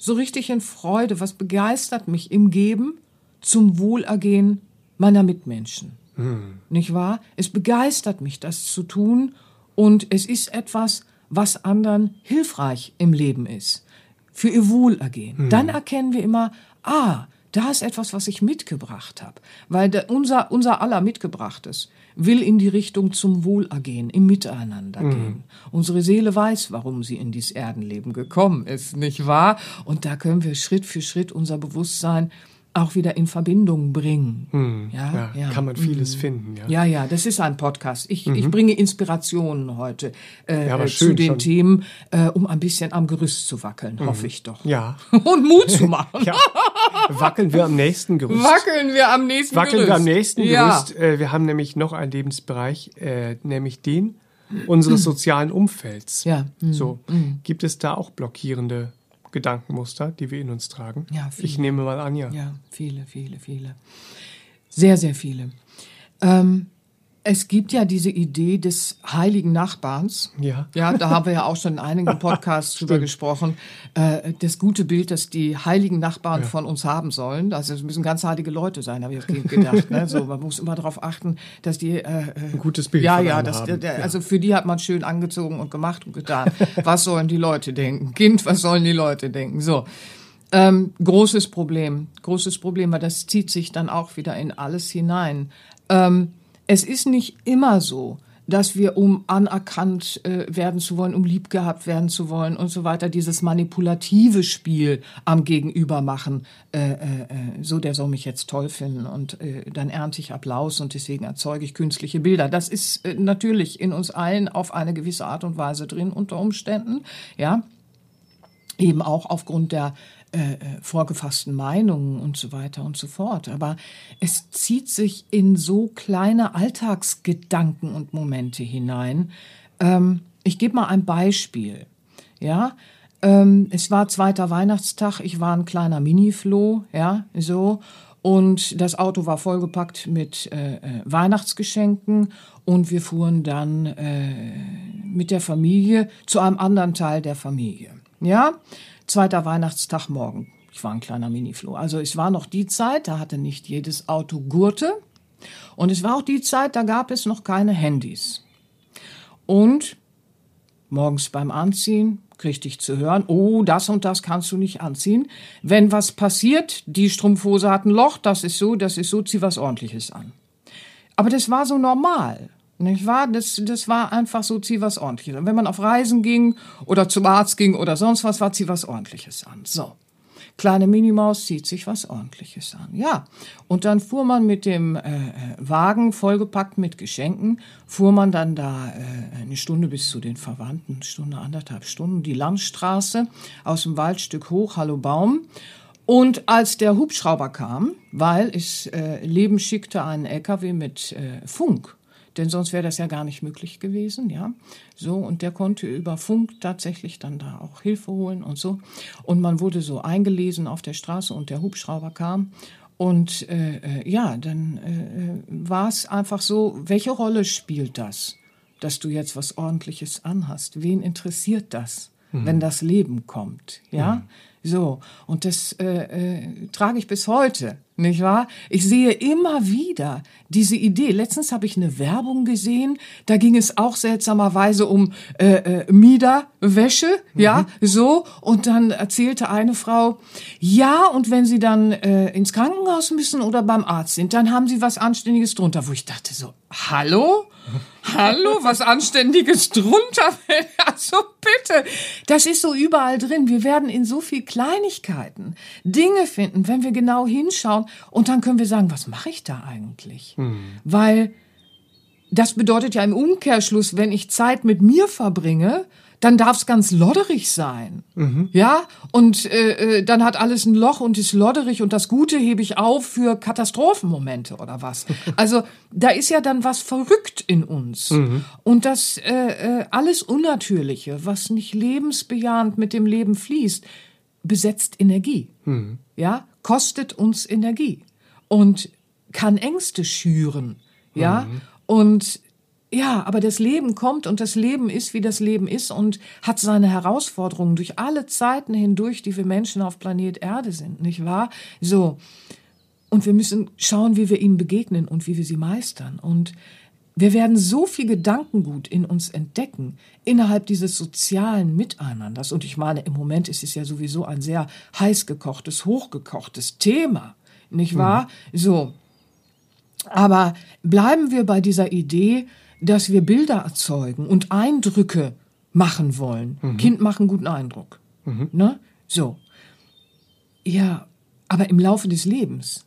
So richtig in Freude, was begeistert mich im Geben zum Wohlergehen meiner Mitmenschen. Hm. Nicht wahr? Es begeistert mich, das zu tun und es ist etwas, was anderen hilfreich im Leben ist, für ihr Wohlergehen. Hm. Dann erkennen wir immer, ah, da ist etwas, was ich mitgebracht habe, weil unser, unser aller Mitgebrachtes will in die Richtung zum Wohlergehen, im Miteinander mhm. gehen. Unsere Seele weiß, warum sie in dieses Erdenleben gekommen ist, nicht wahr? Und da können wir Schritt für Schritt unser Bewusstsein auch wieder in Verbindung bringen. Hm, ja, ja, kann man vieles mhm. finden. Ja. ja, ja, das ist ein Podcast. Ich, mhm. ich bringe Inspirationen heute äh, ja, zu den schon. Themen, äh, um ein bisschen am Gerüst zu wackeln, mhm. hoffe ich doch. Ja. Und Mut zu machen. ja. Wackeln wir am nächsten Gerüst. Wackeln wir am nächsten Wackeln Gerüst. wir am nächsten Gerüst. Äh, wir haben nämlich noch einen Lebensbereich, äh, nämlich den unseres sozialen Umfelds. Ja. Mhm. So, mhm. gibt es da auch blockierende Gedankenmuster, die wir in uns tragen? Ja, viele. Ich nehme mal an, ja. Ja, viele, viele, viele. Sehr, sehr viele. Ähm, es gibt ja diese Idee des heiligen Nachbarns. Ja. Ja, da haben wir ja auch schon in einigen Podcasts drüber gesprochen. Äh, das gute Bild, das die heiligen Nachbarn ja. von uns haben sollen. Also es müssen ganz heilige Leute sein, habe ich gedacht. Ne? So, man muss immer darauf achten, dass die äh, äh ein gutes Bild ja, ja, das, haben. Der, also für die hat man schön angezogen und gemacht und getan. was sollen die Leute denken? Kind, was sollen die Leute denken? So. Ähm, großes Problem, großes Problem, weil das zieht sich dann auch wieder in alles hinein. Ähm, es ist nicht immer so, dass wir, um anerkannt äh, werden zu wollen, um lieb gehabt werden zu wollen und so weiter, dieses manipulative Spiel am Gegenüber machen, äh, äh, äh, so der soll mich jetzt toll finden und äh, dann ernte ich Applaus und deswegen erzeuge ich künstliche Bilder. Das ist äh, natürlich in uns allen auf eine gewisse Art und Weise drin unter Umständen, ja eben auch aufgrund der äh, äh, vorgefassten Meinungen und so weiter und so fort. Aber es zieht sich in so kleine Alltagsgedanken und Momente hinein. Ähm, ich gebe mal ein Beispiel. Ja, ähm, es war zweiter Weihnachtstag. Ich war ein kleiner Mini-Floh, ja, so. Und das Auto war vollgepackt mit äh, äh, Weihnachtsgeschenken und wir fuhren dann äh, mit der Familie zu einem anderen Teil der Familie. Ja, zweiter Weihnachtstag morgen. Ich war ein kleiner Minifloh. Also es war noch die Zeit, da hatte nicht jedes Auto Gurte. Und es war auch die Zeit, da gab es noch keine Handys. Und morgens beim Anziehen kriegte ich zu hören, oh, das und das kannst du nicht anziehen. Wenn was passiert, die Strumpfhose hat ein Loch, das ist so, das ist so, zieh was ordentliches an. Aber das war so normal. Nicht wahr? Das, das war einfach so, zieh was ordentliches an. Wenn man auf Reisen ging oder zum Arzt ging oder sonst was, war zieh was ordentliches an. So. Kleine Minimaus zieht sich was Ordentliches an. Ja. Und dann fuhr man mit dem äh, äh, Wagen, vollgepackt mit Geschenken, fuhr man dann da äh, eine Stunde bis zu den Verwandten, Stunde, anderthalb Stunden, die Landstraße aus dem Waldstück hoch, Hallo Baum. Und als der Hubschrauber kam, weil es äh, Leben schickte einen LKW mit äh, Funk, denn sonst wäre das ja gar nicht möglich gewesen, ja. So, und der konnte über Funk tatsächlich dann da auch Hilfe holen und so. Und man wurde so eingelesen auf der Straße und der Hubschrauber kam. Und äh, äh ja, dann äh, war es einfach so, welche Rolle spielt das, dass du jetzt was Ordentliches anhast? Wen interessiert das, mhm. wenn das Leben kommt, ja? Mhm. So, und das äh, äh, trage ich bis heute, nicht wahr? Ich sehe immer wieder diese Idee. Letztens habe ich eine Werbung gesehen, da ging es auch seltsamerweise um äh, äh, Miederwäsche, mhm. ja, so. Und dann erzählte eine Frau, ja, und wenn Sie dann äh, ins Krankenhaus müssen oder beim Arzt sind, dann haben Sie was Anständiges drunter, wo ich dachte so, hallo? Hallo, was Anständiges drunter. Also bitte, das ist so überall drin. Wir werden in so viel Kleinigkeiten Dinge finden, wenn wir genau hinschauen. Und dann können wir sagen, was mache ich da eigentlich? Hm. Weil das bedeutet ja im Umkehrschluss, wenn ich Zeit mit mir verbringe, dann darf es ganz lodderig sein. Mhm. Ja, und äh, äh, dann hat alles ein Loch und ist lodderig und das Gute hebe ich auf für Katastrophenmomente oder was. Also da ist ja dann was verrückt in uns. Mhm. Und das äh, äh, alles Unnatürliche, was nicht lebensbejahend mit dem Leben fließt, besetzt Energie. Mhm. Ja, kostet uns Energie und kann Ängste schüren. Ja, mhm. und ja, aber das Leben kommt und das Leben ist, wie das Leben ist und hat seine Herausforderungen durch alle Zeiten hindurch, die wir Menschen auf Planet Erde sind, nicht wahr? So. Und wir müssen schauen, wie wir ihnen begegnen und wie wir sie meistern. Und wir werden so viel Gedankengut in uns entdecken innerhalb dieses sozialen Miteinanders. Und ich meine, im Moment ist es ja sowieso ein sehr heiß gekochtes, hochgekochtes Thema, nicht wahr? Mhm. So. Aber bleiben wir bei dieser Idee, dass wir Bilder erzeugen und Eindrücke machen wollen. Mhm. Kind macht einen guten Eindruck. Mhm. Ne? So. Ja, aber im Laufe des Lebens,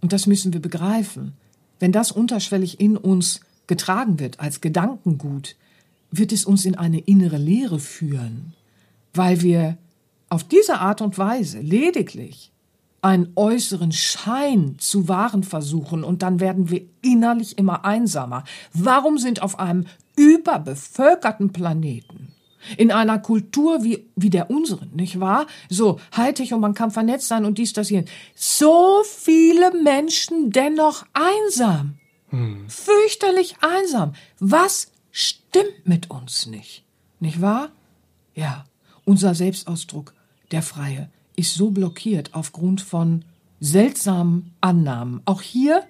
und das müssen wir begreifen, wenn das unterschwellig in uns getragen wird als Gedankengut, wird es uns in eine innere Leere führen, weil wir auf diese Art und Weise lediglich einen äußeren Schein zu wahren versuchen und dann werden wir innerlich immer einsamer. Warum sind auf einem überbevölkerten Planeten in einer Kultur wie, wie der unseren, nicht wahr? So Hightech und man kann vernetzt sein und dies, das, hier. So viele Menschen dennoch einsam. Hm. Fürchterlich einsam. Was stimmt mit uns nicht? Nicht wahr? Ja, unser Selbstausdruck, der freie, ist so blockiert aufgrund von seltsamen Annahmen. Auch hier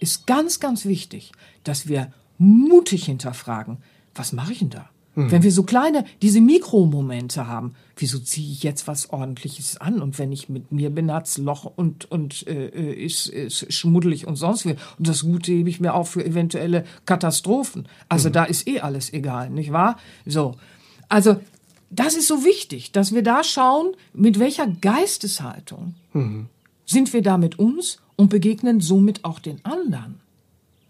ist ganz, ganz wichtig, dass wir mutig hinterfragen, was mache ich denn da? Hm. Wenn wir so kleine, diese Mikromomente haben, wieso ziehe ich jetzt was Ordentliches an? Und wenn ich mit mir bin, hat's Loch und, und äh, ist, ist schmuddelig und sonst wie. Und das Gute hebe ich mir auch für eventuelle Katastrophen. Also hm. da ist eh alles egal, nicht wahr? So. Also das ist so wichtig, dass wir da schauen, mit welcher Geisteshaltung mhm. sind wir da mit uns und begegnen somit auch den anderen.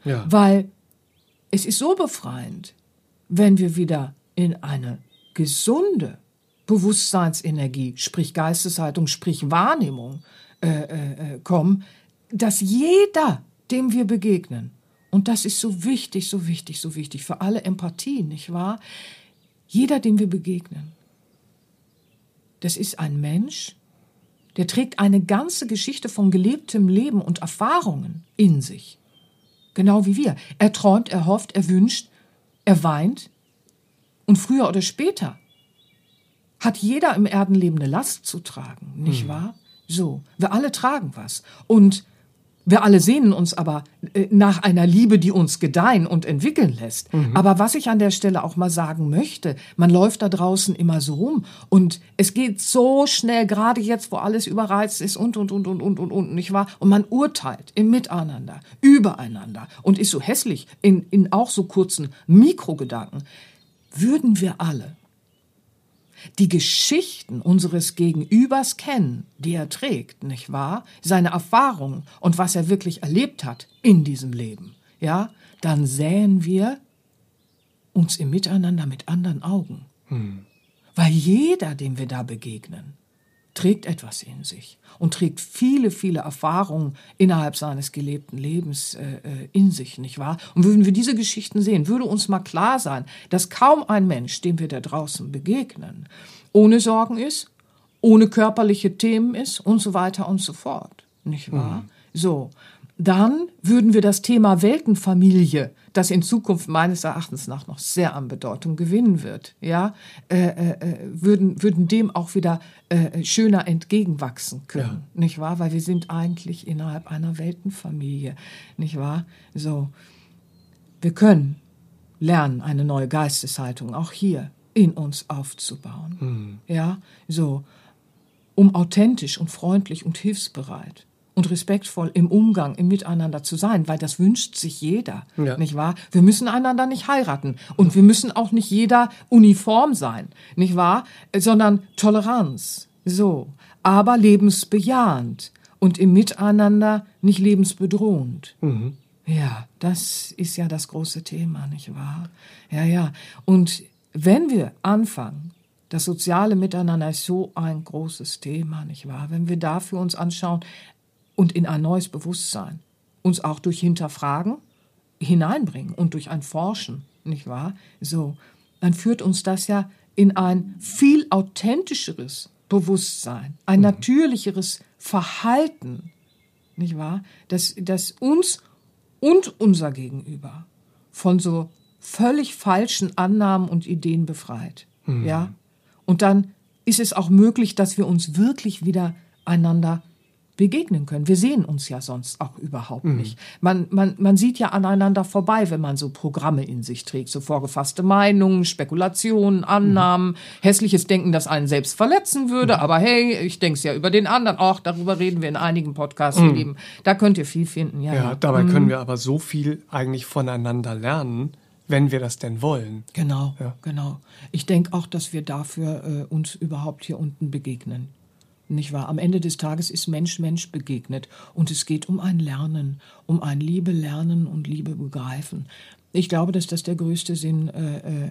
Ja. Weil es ist so befreiend, wenn wir wieder in eine gesunde, Bewusstseinsenergie, sprich Geisteshaltung, sprich Wahrnehmung äh, äh, kommen, dass jeder, dem wir begegnen, und das ist so wichtig, so wichtig, so wichtig für alle Empathie, nicht wahr? Jeder, dem wir begegnen, das ist ein Mensch, der trägt eine ganze Geschichte von gelebtem Leben und Erfahrungen in sich. Genau wie wir. Er träumt, er hofft, er wünscht, er weint. Und früher oder später hat jeder im Erdenleben eine Last zu tragen, nicht hm. wahr? So, wir alle tragen was. Und wir alle sehnen uns aber äh, nach einer Liebe, die uns gedeihen und entwickeln lässt. Mhm. Aber was ich an der Stelle auch mal sagen möchte, man läuft da draußen immer so rum und es geht so schnell, gerade jetzt, wo alles überreizt ist und, und, und, und, und, und, und, nicht wahr? Und man urteilt im Miteinander, übereinander und ist so hässlich in, in auch so kurzen Mikrogedanken. Würden wir alle die Geschichten unseres Gegenübers kennen, die er trägt, nicht wahr? Seine Erfahrungen und was er wirklich erlebt hat in diesem Leben, ja, dann sähen wir uns im Miteinander mit anderen Augen. Hm. Weil jeder, dem wir da begegnen, trägt etwas in sich und trägt viele, viele Erfahrungen innerhalb seines gelebten Lebens äh, äh, in sich, nicht wahr? Und würden wir diese Geschichten sehen, würde uns mal klar sein, dass kaum ein Mensch, dem wir da draußen begegnen, ohne Sorgen ist, ohne körperliche Themen ist und so weiter und so fort, nicht wahr? Mhm. So, dann würden wir das Thema Weltenfamilie, das in Zukunft meines Erachtens nach noch sehr an Bedeutung gewinnen wird, ja, äh, äh, äh, würden, würden dem auch wieder äh, schöner entgegenwachsen können, ja. nicht wahr? Weil wir sind eigentlich innerhalb einer Weltenfamilie, nicht wahr? So, wir können lernen, eine neue Geisteshaltung auch hier in uns aufzubauen, mhm. ja, so, um authentisch und freundlich und hilfsbereit und respektvoll im Umgang, im Miteinander zu sein, weil das wünscht sich jeder, ja. nicht wahr? Wir müssen einander nicht heiraten und wir müssen auch nicht jeder uniform sein, nicht wahr? Sondern Toleranz, so, aber lebensbejahend und im Miteinander nicht lebensbedrohend. Mhm. Ja, das ist ja das große Thema, nicht wahr? Ja, ja. Und wenn wir anfangen, das soziale Miteinander ist so ein großes Thema, nicht wahr? Wenn wir dafür uns anschauen, und in ein neues Bewusstsein uns auch durch Hinterfragen hineinbringen und durch ein Forschen, nicht wahr? So, dann führt uns das ja in ein viel authentischeres Bewusstsein, ein mhm. natürlicheres Verhalten, nicht wahr? Das, das uns und unser Gegenüber von so völlig falschen Annahmen und Ideen befreit, mhm. ja? Und dann ist es auch möglich, dass wir uns wirklich wieder einander begegnen können. Wir sehen uns ja sonst auch überhaupt mhm. nicht. Man, man, man sieht ja aneinander vorbei, wenn man so Programme in sich trägt, so vorgefasste Meinungen, Spekulationen, Annahmen, mhm. hässliches Denken, das einen selbst verletzen würde. Mhm. Aber hey, ich denke es ja über den anderen. Auch darüber reden wir in einigen Podcasts, mhm. Lieben. Da könnt ihr viel finden. Ja, ja dabei können mhm. wir aber so viel eigentlich voneinander lernen wenn wir das denn wollen. Genau, ja. genau. Ich denke auch, dass wir dafür äh, uns überhaupt hier unten begegnen. Nicht wahr? Am Ende des Tages ist Mensch Mensch begegnet und es geht um ein Lernen, um ein Liebe lernen und Liebe begreifen. Ich glaube, dass das der größte Sinn äh, äh,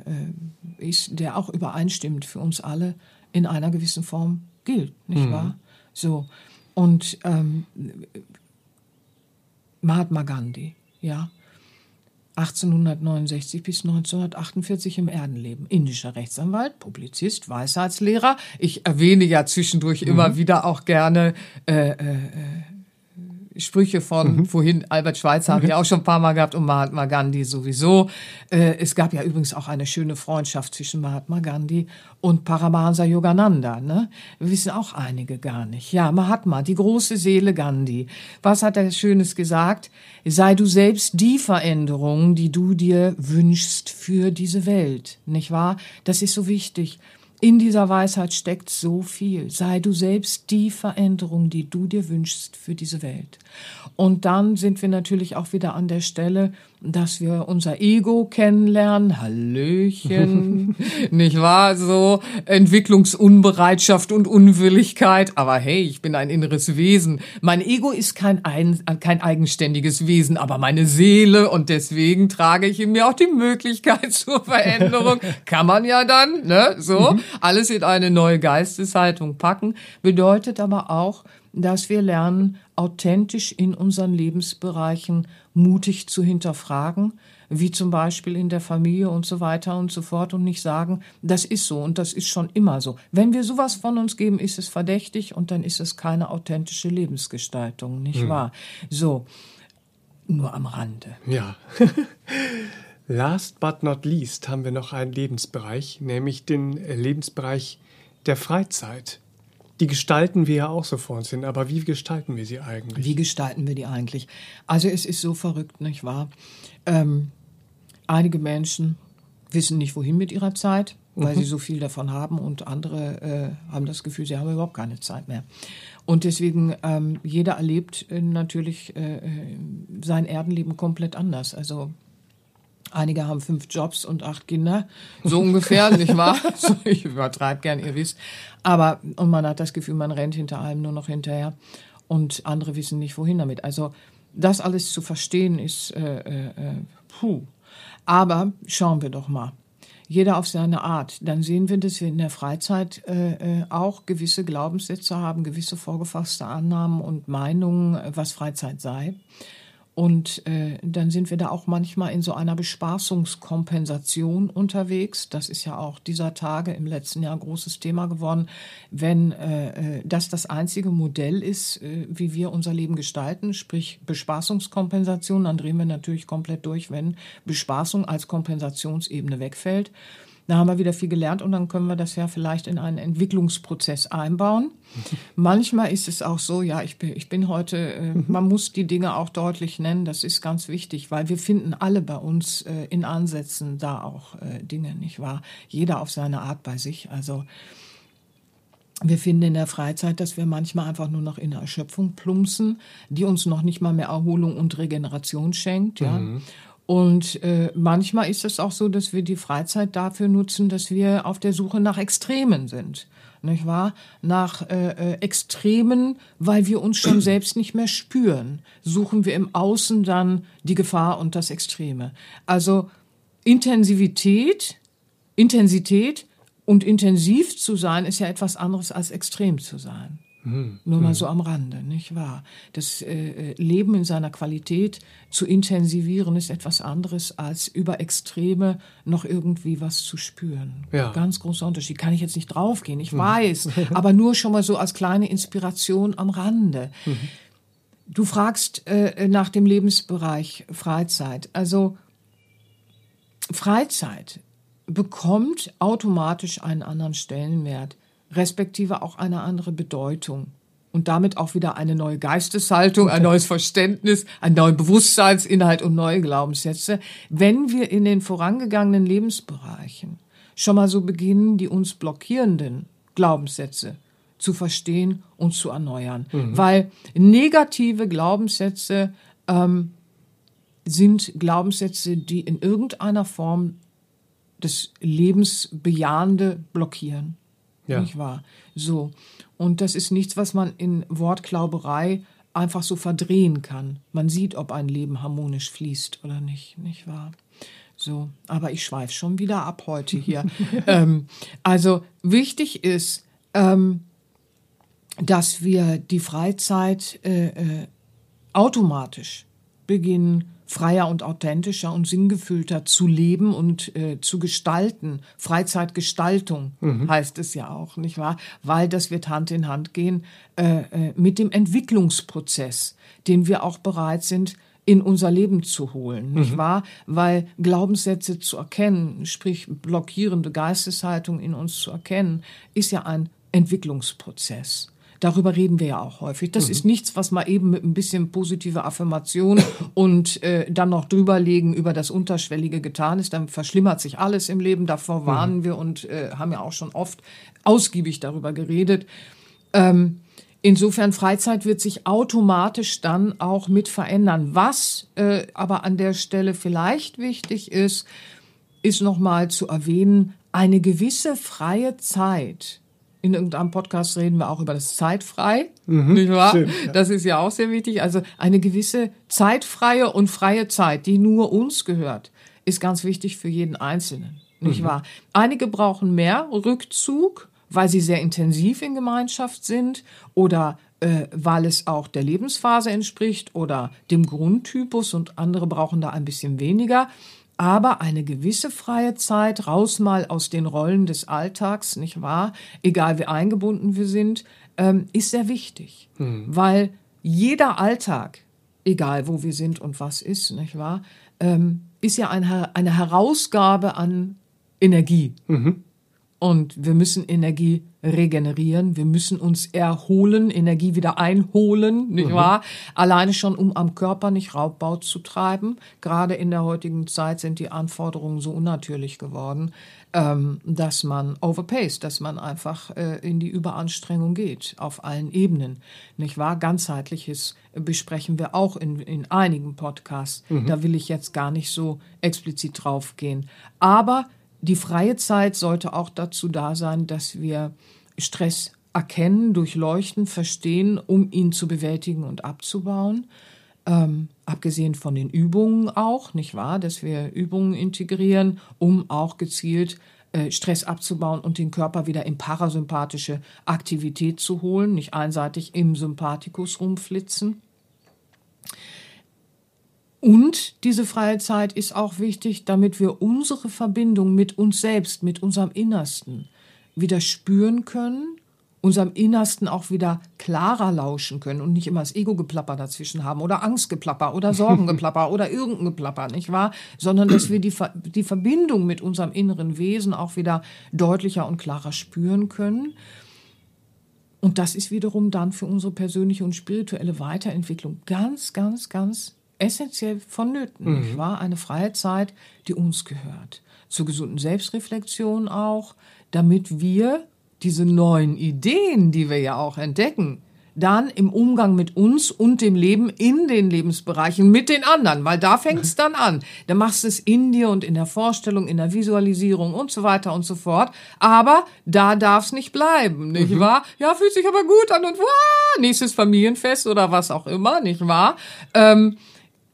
ist, der auch übereinstimmt für uns alle in einer gewissen Form gilt, nicht mhm. wahr? So und ähm, Mahatma Gandhi, ja, 1869 bis 1948 im Erdenleben. Indischer Rechtsanwalt, Publizist, Weisheitslehrer. Ich erwähne ja zwischendurch mhm. immer wieder auch gerne äh, äh, äh Sprüche von mhm. vorhin Albert Schweitzer haben wir auch schon ein paar Mal gehabt und Mahatma Gandhi sowieso. Äh, es gab ja übrigens auch eine schöne Freundschaft zwischen Mahatma Gandhi und Paramahansa Yogananda. Ne? Wir wissen auch einige gar nicht. Ja, Mahatma, die große Seele Gandhi. Was hat er Schönes gesagt? Sei du selbst die Veränderung, die du dir wünschst für diese Welt. Nicht wahr? Das ist so wichtig. In dieser Weisheit steckt so viel. Sei du selbst die Veränderung, die du dir wünschst für diese Welt. Und dann sind wir natürlich auch wieder an der Stelle, dass wir unser Ego kennenlernen. Hallöchen, nicht wahr? So Entwicklungsunbereitschaft und Unwilligkeit. Aber hey, ich bin ein inneres Wesen. Mein Ego ist kein, ein, kein eigenständiges Wesen, aber meine Seele und deswegen trage ich in mir auch die Möglichkeit zur Veränderung. Kann man ja dann, ne? So. Mhm. alles in eine neue Geisteshaltung packen, bedeutet aber auch, dass wir lernen, authentisch in unseren Lebensbereichen mutig zu hinterfragen, wie zum Beispiel in der Familie und so weiter und so fort und nicht sagen, das ist so und das ist schon immer so. Wenn wir sowas von uns geben, ist es verdächtig und dann ist es keine authentische Lebensgestaltung, nicht hm. wahr? So, nur am Rande. Ja. Last but not least haben wir noch einen Lebensbereich, nämlich den Lebensbereich der Freizeit. Die gestalten wir ja auch so vor uns hin, aber wie gestalten wir sie eigentlich? Wie gestalten wir die eigentlich? Also es ist so verrückt, nicht wahr? Ähm, einige Menschen wissen nicht, wohin mit ihrer Zeit, weil mhm. sie so viel davon haben und andere äh, haben das Gefühl, sie haben überhaupt keine Zeit mehr. Und deswegen, ähm, jeder erlebt äh, natürlich äh, äh sein Erdenleben komplett anders. Also Einige haben fünf Jobs und acht Kinder, so ungefähr, nicht wahr? Ich übertreibe gern, ihr wisst. Aber, und man hat das Gefühl, man rennt hinter allem nur noch hinterher und andere wissen nicht, wohin damit. Also, das alles zu verstehen ist, äh, äh, äh, puh. Aber schauen wir doch mal. Jeder auf seine Art. Dann sehen wir, dass wir in der Freizeit äh, äh auch gewisse Glaubenssätze haben, gewisse vorgefasste Annahmen und Meinungen, was Freizeit sei. Und äh, dann sind wir da auch manchmal in so einer Bespaßungskompensation unterwegs. Das ist ja auch dieser Tage im letzten Jahr ein großes Thema geworden. Wenn äh, äh, das das einzige Modell ist, äh, wie wir unser Leben gestalten, sprich Bespaßungskompensation, dann drehen wir natürlich komplett durch, wenn Bespaßung als Kompensationsebene wegfällt. Da haben wir wieder viel gelernt und dann können wir das ja vielleicht in einen Entwicklungsprozess einbauen. Manchmal ist es auch so, ja, ich bin, ich bin heute, äh, mhm. man muss die Dinge auch deutlich nennen, das ist ganz wichtig, weil wir finden alle bei uns äh, in Ansätzen da auch äh, Dinge, nicht wahr? Jeder auf seine Art bei sich. Also wir finden in der Freizeit, dass wir manchmal einfach nur noch in Erschöpfung plumpsen, die uns noch nicht mal mehr Erholung und Regeneration schenkt, ja. Mhm. Und äh, manchmal ist es auch so, dass wir die Freizeit dafür nutzen, dass wir auf der Suche nach Extremen sind. Nicht wahr? Nach äh, äh, Extremen, weil wir uns schon selbst nicht mehr spüren, suchen wir im Außen dann die Gefahr und das Extreme. Also Intensivität, Intensität und intensiv zu sein ist ja etwas anderes als extrem zu sein. Mhm. Nur mal so am Rande, nicht wahr? Das äh, äh, Leben in seiner Qualität zu intensivieren ist etwas anderes, als über Extreme noch irgendwie was zu spüren. Ja. Ganz großer Unterschied. Kann ich jetzt nicht draufgehen, ich mhm. weiß, aber nur schon mal so als kleine Inspiration am Rande. Mhm. Du fragst äh, nach dem Lebensbereich Freizeit. Also Freizeit bekommt automatisch einen anderen Stellenwert respektive auch eine andere Bedeutung. Und damit auch wieder eine neue Geisteshaltung, ein neues Verständnis, ein neuer Bewusstseinsinhalt und neue Glaubenssätze, wenn wir in den vorangegangenen Lebensbereichen schon mal so beginnen, die uns blockierenden Glaubenssätze zu verstehen und zu erneuern. Mhm. Weil negative Glaubenssätze ähm, sind Glaubenssätze, die in irgendeiner Form das Lebensbejahende blockieren. Ja. Nicht wahr? So. Und das ist nichts, was man in Wortglauberei einfach so verdrehen kann. Man sieht, ob ein Leben harmonisch fließt oder nicht, nicht wahr? So, aber ich schweife schon wieder ab heute hier. ähm, also wichtig ist, ähm, dass wir die Freizeit äh, äh, automatisch beginnen freier und authentischer und sinngefüllter zu leben und äh, zu gestalten. Freizeitgestaltung mhm. heißt es ja auch, nicht wahr? Weil das wird Hand in Hand gehen äh, äh, mit dem Entwicklungsprozess, den wir auch bereit sind, in unser Leben zu holen, nicht mhm. wahr? Weil Glaubenssätze zu erkennen, sprich blockierende Geisteshaltung in uns zu erkennen, ist ja ein Entwicklungsprozess. Darüber reden wir ja auch häufig. Das mhm. ist nichts, was man eben mit ein bisschen positive Affirmation und äh, dann noch drüberlegen über das Unterschwellige getan ist. Dann verschlimmert sich alles im Leben. Davor mhm. warnen wir und äh, haben ja auch schon oft ausgiebig darüber geredet. Ähm, Insofern Freizeit wird sich automatisch dann auch mit verändern. Was äh, aber an der Stelle vielleicht wichtig ist, ist nochmal zu erwähnen, eine gewisse freie Zeit in irgendeinem Podcast reden wir auch über das Zeitfrei, mhm, nicht wahr? Schön, ja. Das ist ja auch sehr wichtig. Also eine gewisse zeitfreie und freie Zeit, die nur uns gehört, ist ganz wichtig für jeden Einzelnen. nicht mhm. wahr? Einige brauchen mehr Rückzug, weil sie sehr intensiv in Gemeinschaft sind oder äh, weil es auch der Lebensphase entspricht oder dem Grundtypus und andere brauchen da ein bisschen weniger. Aber eine gewisse freie Zeit, raus mal aus den Rollen des Alltags, nicht wahr? Egal wie eingebunden wir sind, ähm, ist sehr wichtig. Mhm. Weil jeder Alltag, egal wo wir sind und was ist, nicht wahr, ähm, ist ja eine, eine Herausgabe an Energie. Mhm. Und wir müssen Energie regenerieren, wir müssen uns erholen, Energie wieder einholen, nicht mhm. wahr? Alleine schon, um am Körper nicht Raubbau zu treiben. Gerade in der heutigen Zeit sind die Anforderungen so unnatürlich geworden, ähm, dass man overpaced, dass man einfach äh, in die Überanstrengung geht, auf allen Ebenen, nicht wahr? Ganzheitliches besprechen wir auch in, in einigen Podcasts. Mhm. Da will ich jetzt gar nicht so explizit drauf gehen. Aber die freie Zeit sollte auch dazu da sein, dass wir Stress erkennen, durchleuchten, verstehen, um ihn zu bewältigen und abzubauen. Ähm, abgesehen von den Übungen auch, nicht wahr, dass wir Übungen integrieren, um auch gezielt äh, Stress abzubauen und den Körper wieder in parasympathische Aktivität zu holen, nicht einseitig im Sympathikus rumflitzen. Und diese freie Zeit ist auch wichtig, damit wir unsere Verbindung mit uns selbst, mit unserem Innersten wieder spüren können, unserem Innersten auch wieder klarer lauschen können und nicht immer das Ego-Geplapper dazwischen haben oder Angstgeplapper oder Sorgengeplapper oder irgendein Geplapper, nicht wahr? Sondern dass wir die, die Verbindung mit unserem inneren Wesen auch wieder deutlicher und klarer spüren können. Und das ist wiederum dann für unsere persönliche und spirituelle Weiterentwicklung ganz, ganz, ganz essentiell vonnöten. Mhm. Nicht wahr? Eine freie Zeit, die uns gehört. Zur gesunden Selbstreflexion auch, damit wir diese neuen Ideen, die wir ja auch entdecken, dann im Umgang mit uns und dem Leben in den Lebensbereichen mit den anderen, weil da fängt es dann an. Da machst du es in dir und in der Vorstellung, in der Visualisierung und so weiter und so fort. Aber da darf es nicht bleiben, nicht mhm. wahr? Ja, fühlt sich aber gut an und wow, nächstes Familienfest oder was auch immer, nicht wahr? Ähm,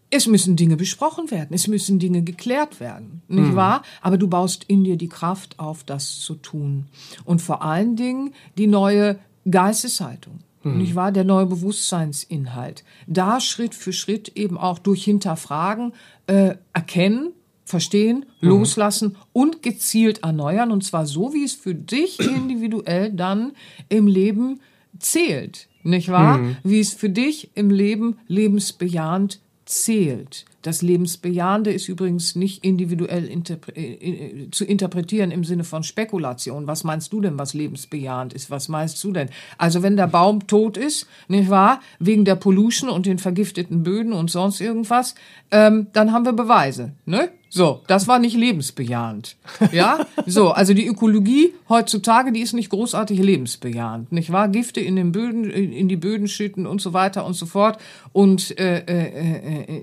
es müssen Dinge besprochen werden, es müssen Dinge geklärt werden, nicht mhm. wahr? Aber du baust in dir die Kraft auf, das zu tun. Und vor allen Dingen die neue Geisteshaltung, mhm. nicht wahr? Der neue Bewusstseinsinhalt. Da Schritt für Schritt eben auch durch Hinterfragen äh, erkennen, verstehen, mhm. loslassen und gezielt erneuern. Und zwar so, wie es für dich individuell dann im Leben zählt, nicht wahr? Mhm. Wie es für dich im Leben lebensbejahend zählt. Das Lebensbejahende ist übrigens nicht individuell interpre äh, äh, zu interpretieren im Sinne von Spekulation. Was meinst du denn, was lebensbejahend ist? Was meinst du denn? Also wenn der Baum tot ist, nicht wahr, wegen der Pollution und den vergifteten Böden und sonst irgendwas, ähm, dann haben wir Beweise. Ne? So, das war nicht lebensbejahend. Ja, so, also die Ökologie heutzutage, die ist nicht großartig lebensbejahend, nicht wahr? Gifte in den Böden, in die Böden schütten und so weiter und so fort. Und äh, äh, äh,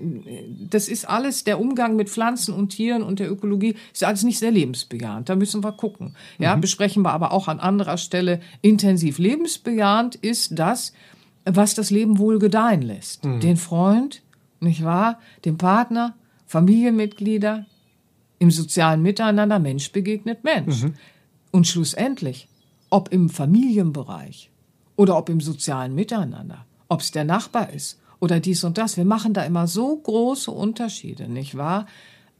das ist alles, der Umgang mit Pflanzen und Tieren und der Ökologie ist alles nicht sehr lebensbejahend. Da müssen wir gucken. Ja, mhm. besprechen wir aber auch an anderer Stelle intensiv. Lebensbejahend ist das, was das Leben wohl gedeihen lässt. Mhm. Den Freund, nicht wahr? Den Partner, Familienmitglieder, im sozialen Miteinander, Mensch begegnet Mensch. Mhm. Und schlussendlich, ob im Familienbereich oder ob im sozialen Miteinander, ob es der Nachbar ist oder dies und das, wir machen da immer so große Unterschiede, nicht wahr?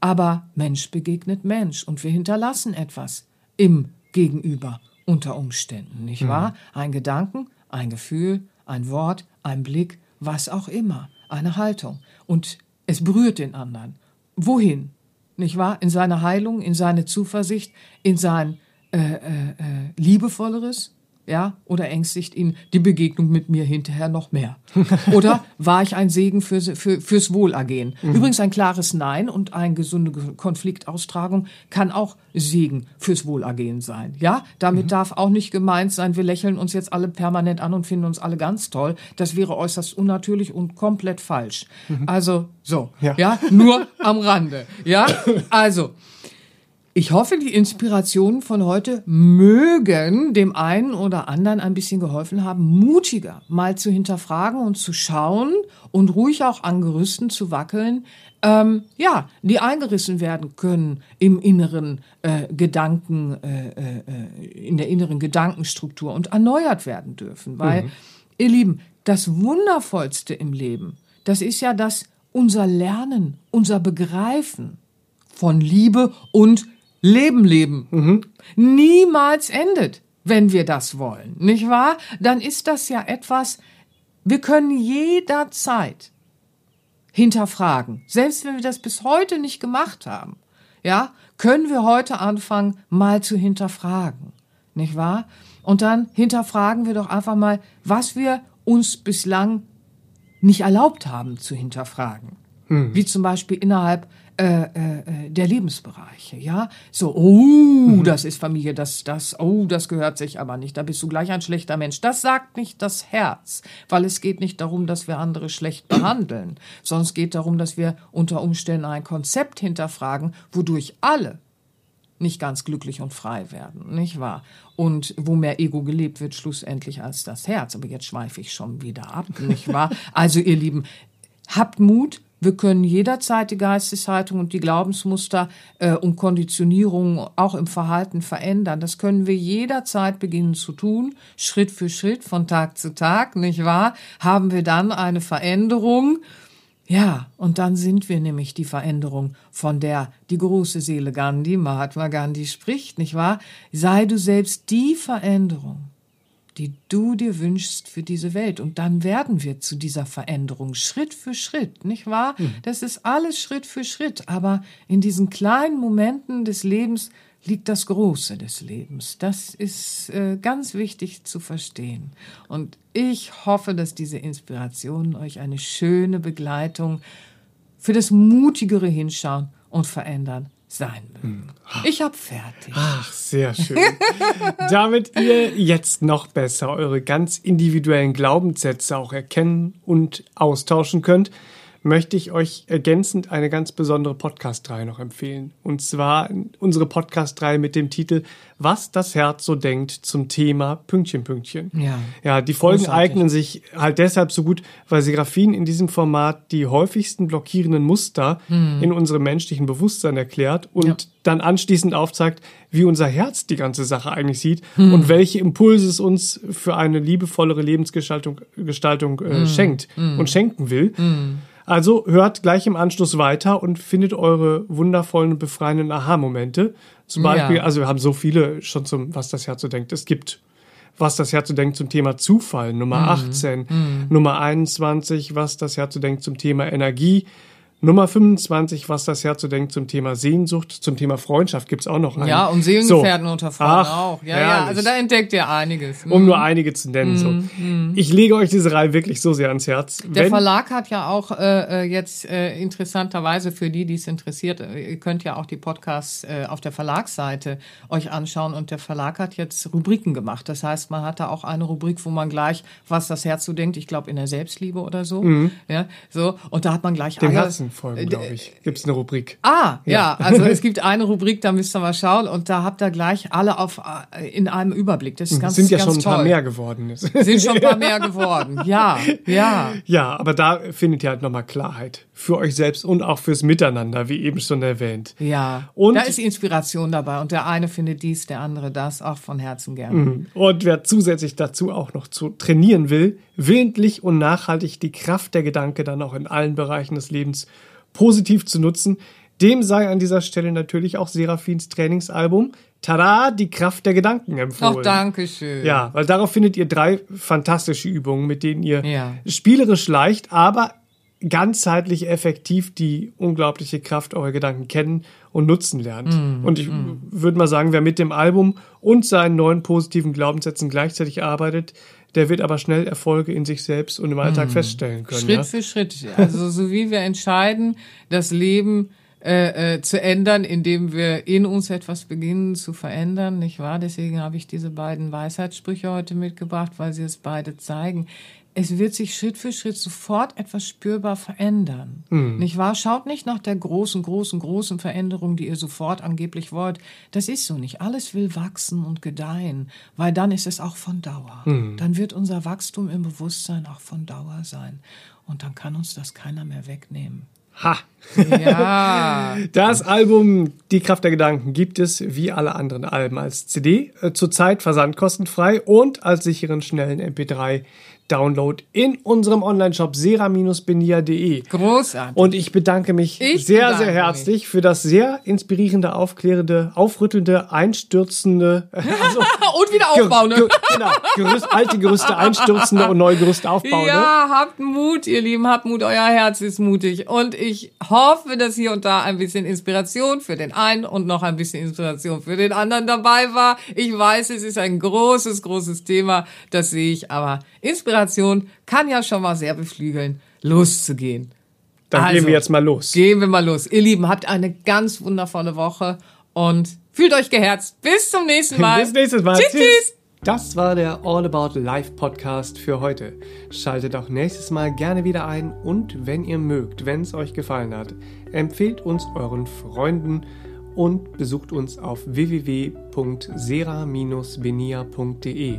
Aber Mensch begegnet Mensch und wir hinterlassen etwas im Gegenüber unter Umständen, nicht mhm. wahr? Ein Gedanken, ein Gefühl, ein Wort, ein Blick, was auch immer, eine Haltung. Und es berührt den anderen. Wohin? Nicht wahr? In seine Heilung, in seine Zuversicht, in sein äh, äh, äh, liebevolleres, ja, oder ängstigt ihn die Begegnung mit mir hinterher noch mehr? Oder war ich ein Segen für, für, fürs Wohlergehen? Mhm. Übrigens ein klares Nein und eine gesunde Konfliktaustragung kann auch Segen fürs Wohlergehen sein. Ja, damit mhm. darf auch nicht gemeint sein, wir lächeln uns jetzt alle permanent an und finden uns alle ganz toll. Das wäre äußerst unnatürlich und komplett falsch. Mhm. Also, so, ja. ja, nur am Rande. Ja, also, Ich hoffe, die Inspirationen von heute mögen dem einen oder anderen ein bisschen geholfen haben, mutiger mal zu hinterfragen und zu schauen und ruhig auch an Gerüsten zu wackeln, ähm, ja, die eingerissen werden können im inneren äh, Gedanken, äh, äh, in der inneren Gedankenstruktur und erneuert werden dürfen. Weil, mhm. ihr Lieben, das Wundervollste im Leben, das ist ja das unser Lernen, unser Begreifen von Liebe und Leben leben mhm. niemals endet, wenn wir das wollen, nicht wahr? Dann ist das ja etwas, wir können jederzeit hinterfragen, selbst wenn wir das bis heute nicht gemacht haben, ja, können wir heute anfangen, mal zu hinterfragen, nicht wahr? Und dann hinterfragen wir doch einfach mal, was wir uns bislang nicht erlaubt haben zu hinterfragen. Hm. Wie zum Beispiel innerhalb äh, äh, der Lebensbereiche, ja. So, oh, mhm. das ist Familie, das, das, oh, das gehört sich aber nicht. Da bist du gleich ein schlechter Mensch. Das sagt nicht das Herz, weil es geht nicht darum, dass wir andere schlecht behandeln, sondern es geht darum, dass wir unter Umständen ein Konzept hinterfragen, wodurch alle nicht ganz glücklich und frei werden, nicht wahr? Und wo mehr Ego gelebt wird, schlussendlich als das Herz. Aber jetzt schweife ich schon wieder ab, nicht wahr? Also ihr Lieben, habt Mut, wir können jederzeit die Geisteshaltung und die Glaubensmuster äh, und Konditionierungen auch im Verhalten verändern. Das können wir jederzeit beginnen zu tun, Schritt für Schritt, von Tag zu Tag, nicht wahr? Haben wir dann eine Veränderung. Ja, und dann sind wir nämlich die Veränderung, von der die große Seele Gandhi, Mahatma Gandhi spricht, nicht wahr? Sei du selbst die Veränderung die du dir wünschst für diese Welt. Und dann werden wir zu dieser Veränderung Schritt für Schritt, nicht wahr? Mhm. Das ist alles Schritt für Schritt. Aber in diesen kleinen Momenten des Lebens liegt das Große des Lebens. Das ist äh, ganz wichtig zu verstehen. Und ich hoffe, dass diese Inspirationen euch eine schöne Begleitung für das mutigere Hinschauen und Verändern sein mögen. Hm. Ich hab fertig. Ach, sehr schön. Damit ihr jetzt noch besser eure ganz individuellen Glaubenssätze auch erkennen und austauschen könnt, möchte ich euch ergänzend eine ganz besondere Podcast-Reihe noch empfehlen. Und zwar unsere Podcast-Reihe mit dem Titel Was das Herz so denkt zum Thema Pünktchen, Pünktchen. Ja. Ja, die Folgen Großartig. eignen sich halt deshalb so gut, weil Serafin in diesem Format die häufigsten blockierenden Muster hm. in unserem menschlichen Bewusstsein erklärt und ja. dann anschließend aufzeigt, wie unser Herz die ganze Sache eigentlich sieht hm. und welche Impulse es uns für eine liebevollere Lebensgestaltung Gestaltung, äh, hm. schenkt hm. und schenken will. Also hört gleich im Anschluss weiter und findet eure wundervollen, befreienden Aha-Momente. Zum Beispiel, ja. also wir haben so viele schon zum, was das Herz so denkt. Es gibt was das Herz so denkt zum Thema Zufall, Nummer mhm. 18, mhm. Nummer 21, was das Herz so denkt zum Thema Energie, Nummer 25, was das Herz so denkt zum Thema Sehnsucht, zum Thema Freundschaft gibt's auch noch einen. Ja, und Seelengefährten so. unter Frauen Ach, auch. Ja, ja, also da entdeckt ihr einiges. Mhm. Um nur einige zu nennen. Mhm. So. Ich lege euch diese Reihe wirklich so sehr ans Herz. Der Wenn, Verlag hat ja auch äh, äh jetzt äh, interessanterweise für die, die es interessiert, äh, ihr könnt ja auch die Podcasts äh, auf der Verlagsseite euch anschauen und der Verlag hat jetzt Rubriken gemacht. Das heißt, man hat da auch eine Rubrik, wo man gleich, was das Herz so denkt, ich glaube in der Selbstliebe oder so. Mhm. Ja, so. Und da hat man gleich Den alle, Folgen, äh, glaube ich. Gibt es eine Rubrik. Ah, ja. ja. also es gibt eine Rubrik, da müsst ihr mal schauen und da habt ihr gleich alle auf äh, in einem Überblick. Das ist ganz, sind ja ganz schon ein toll. paar mehr geworden. Sind schon ein paar mehr geworden. Ja, ja. Ja, aber da findet ihr halt nochmal Klarheit für euch selbst und auch fürs Miteinander, wie eben schon erwähnt. Ja. Und da ist Inspiration dabei und der eine findet dies, der andere das, auch von Herzen gerne. Mhm. Und wer zusätzlich dazu auch noch zu trainieren will, willentlich und nachhaltig die Kraft der Gedanke dann auch in allen Bereichen des Lebens positiv zu nutzen. Dem sei an dieser Stelle natürlich auch Serafins Trainingsalbum Tada, die Kraft der Gedanken empfohlen. Ach, danke schön. Ja, weil darauf findet ihr drei fantastische Übungen, mit denen ihr ja. spielerisch leicht, aber ganzheitlich effektiv die unglaubliche Kraft eurer Gedanken kennen und nutzen lernt. Mm, und ich mm. würde mal sagen, wer mit dem Album und seinen neuen positiven Glaubenssätzen gleichzeitig arbeitet, der wird aber schnell Erfolge in sich selbst und im Alltag hm. feststellen können. Schritt ja? für Schritt. Also so wie wir entscheiden, das Leben äh, äh, zu ändern, indem wir in uns etwas beginnen zu verändern, nicht wahr? Deswegen habe ich diese beiden Weisheitssprüche heute mitgebracht, weil sie es beide zeigen. Es wird sich Schritt für Schritt sofort etwas spürbar verändern. Hm. Nicht wahr? Schaut nicht nach der großen, großen, großen Veränderung, die ihr sofort angeblich wollt. Das ist so nicht. Alles will wachsen und gedeihen, weil dann ist es auch von Dauer. Hm. Dann wird unser Wachstum im Bewusstsein auch von Dauer sein. Und dann kann uns das keiner mehr wegnehmen. Ha! Ja. Das Album Die Kraft der Gedanken gibt es wie alle anderen Alben als CD, äh, zurzeit versandkostenfrei und als sicheren schnellen MP3 Download in unserem Online-Shop sera-benia.de. Großartig. Und ich bedanke mich Ich sehr, bedanke sehr herzlich für das sehr inspirierende, aufklärende, aufrüttelnde, einstürzende, also Und wieder ge- aufbauen. Ne? ge- genau, Gerüst, alte Gerüste einstürzende und neue Gerüste aufbauen. Ja, habt Mut, ihr Lieben, habt Mut, euer Herz ist mutig. Und ich hoffe, dass hier und da ein bisschen Inspiration für den einen und noch ein bisschen Inspiration für den anderen dabei war. Ich weiß, es ist ein großes, großes Thema, das sehe ich, aber Inspiration kann ja schon mal sehr beflügeln, loszugehen. Dann gehen Also, wir jetzt mal los. Gehen wir mal los. Ihr Lieben, habt eine ganz wundervolle Woche und fühlt euch geherzt. Bis zum nächsten Mal. Bis nächstes Mal. Tschüss, tschüss. Das war der All About Life Podcast für heute. Schaltet auch nächstes Mal gerne wieder ein und wenn ihr mögt, wenn es euch gefallen hat, empfehlt uns euren Freunden und besucht uns auf www.sera-benia.de.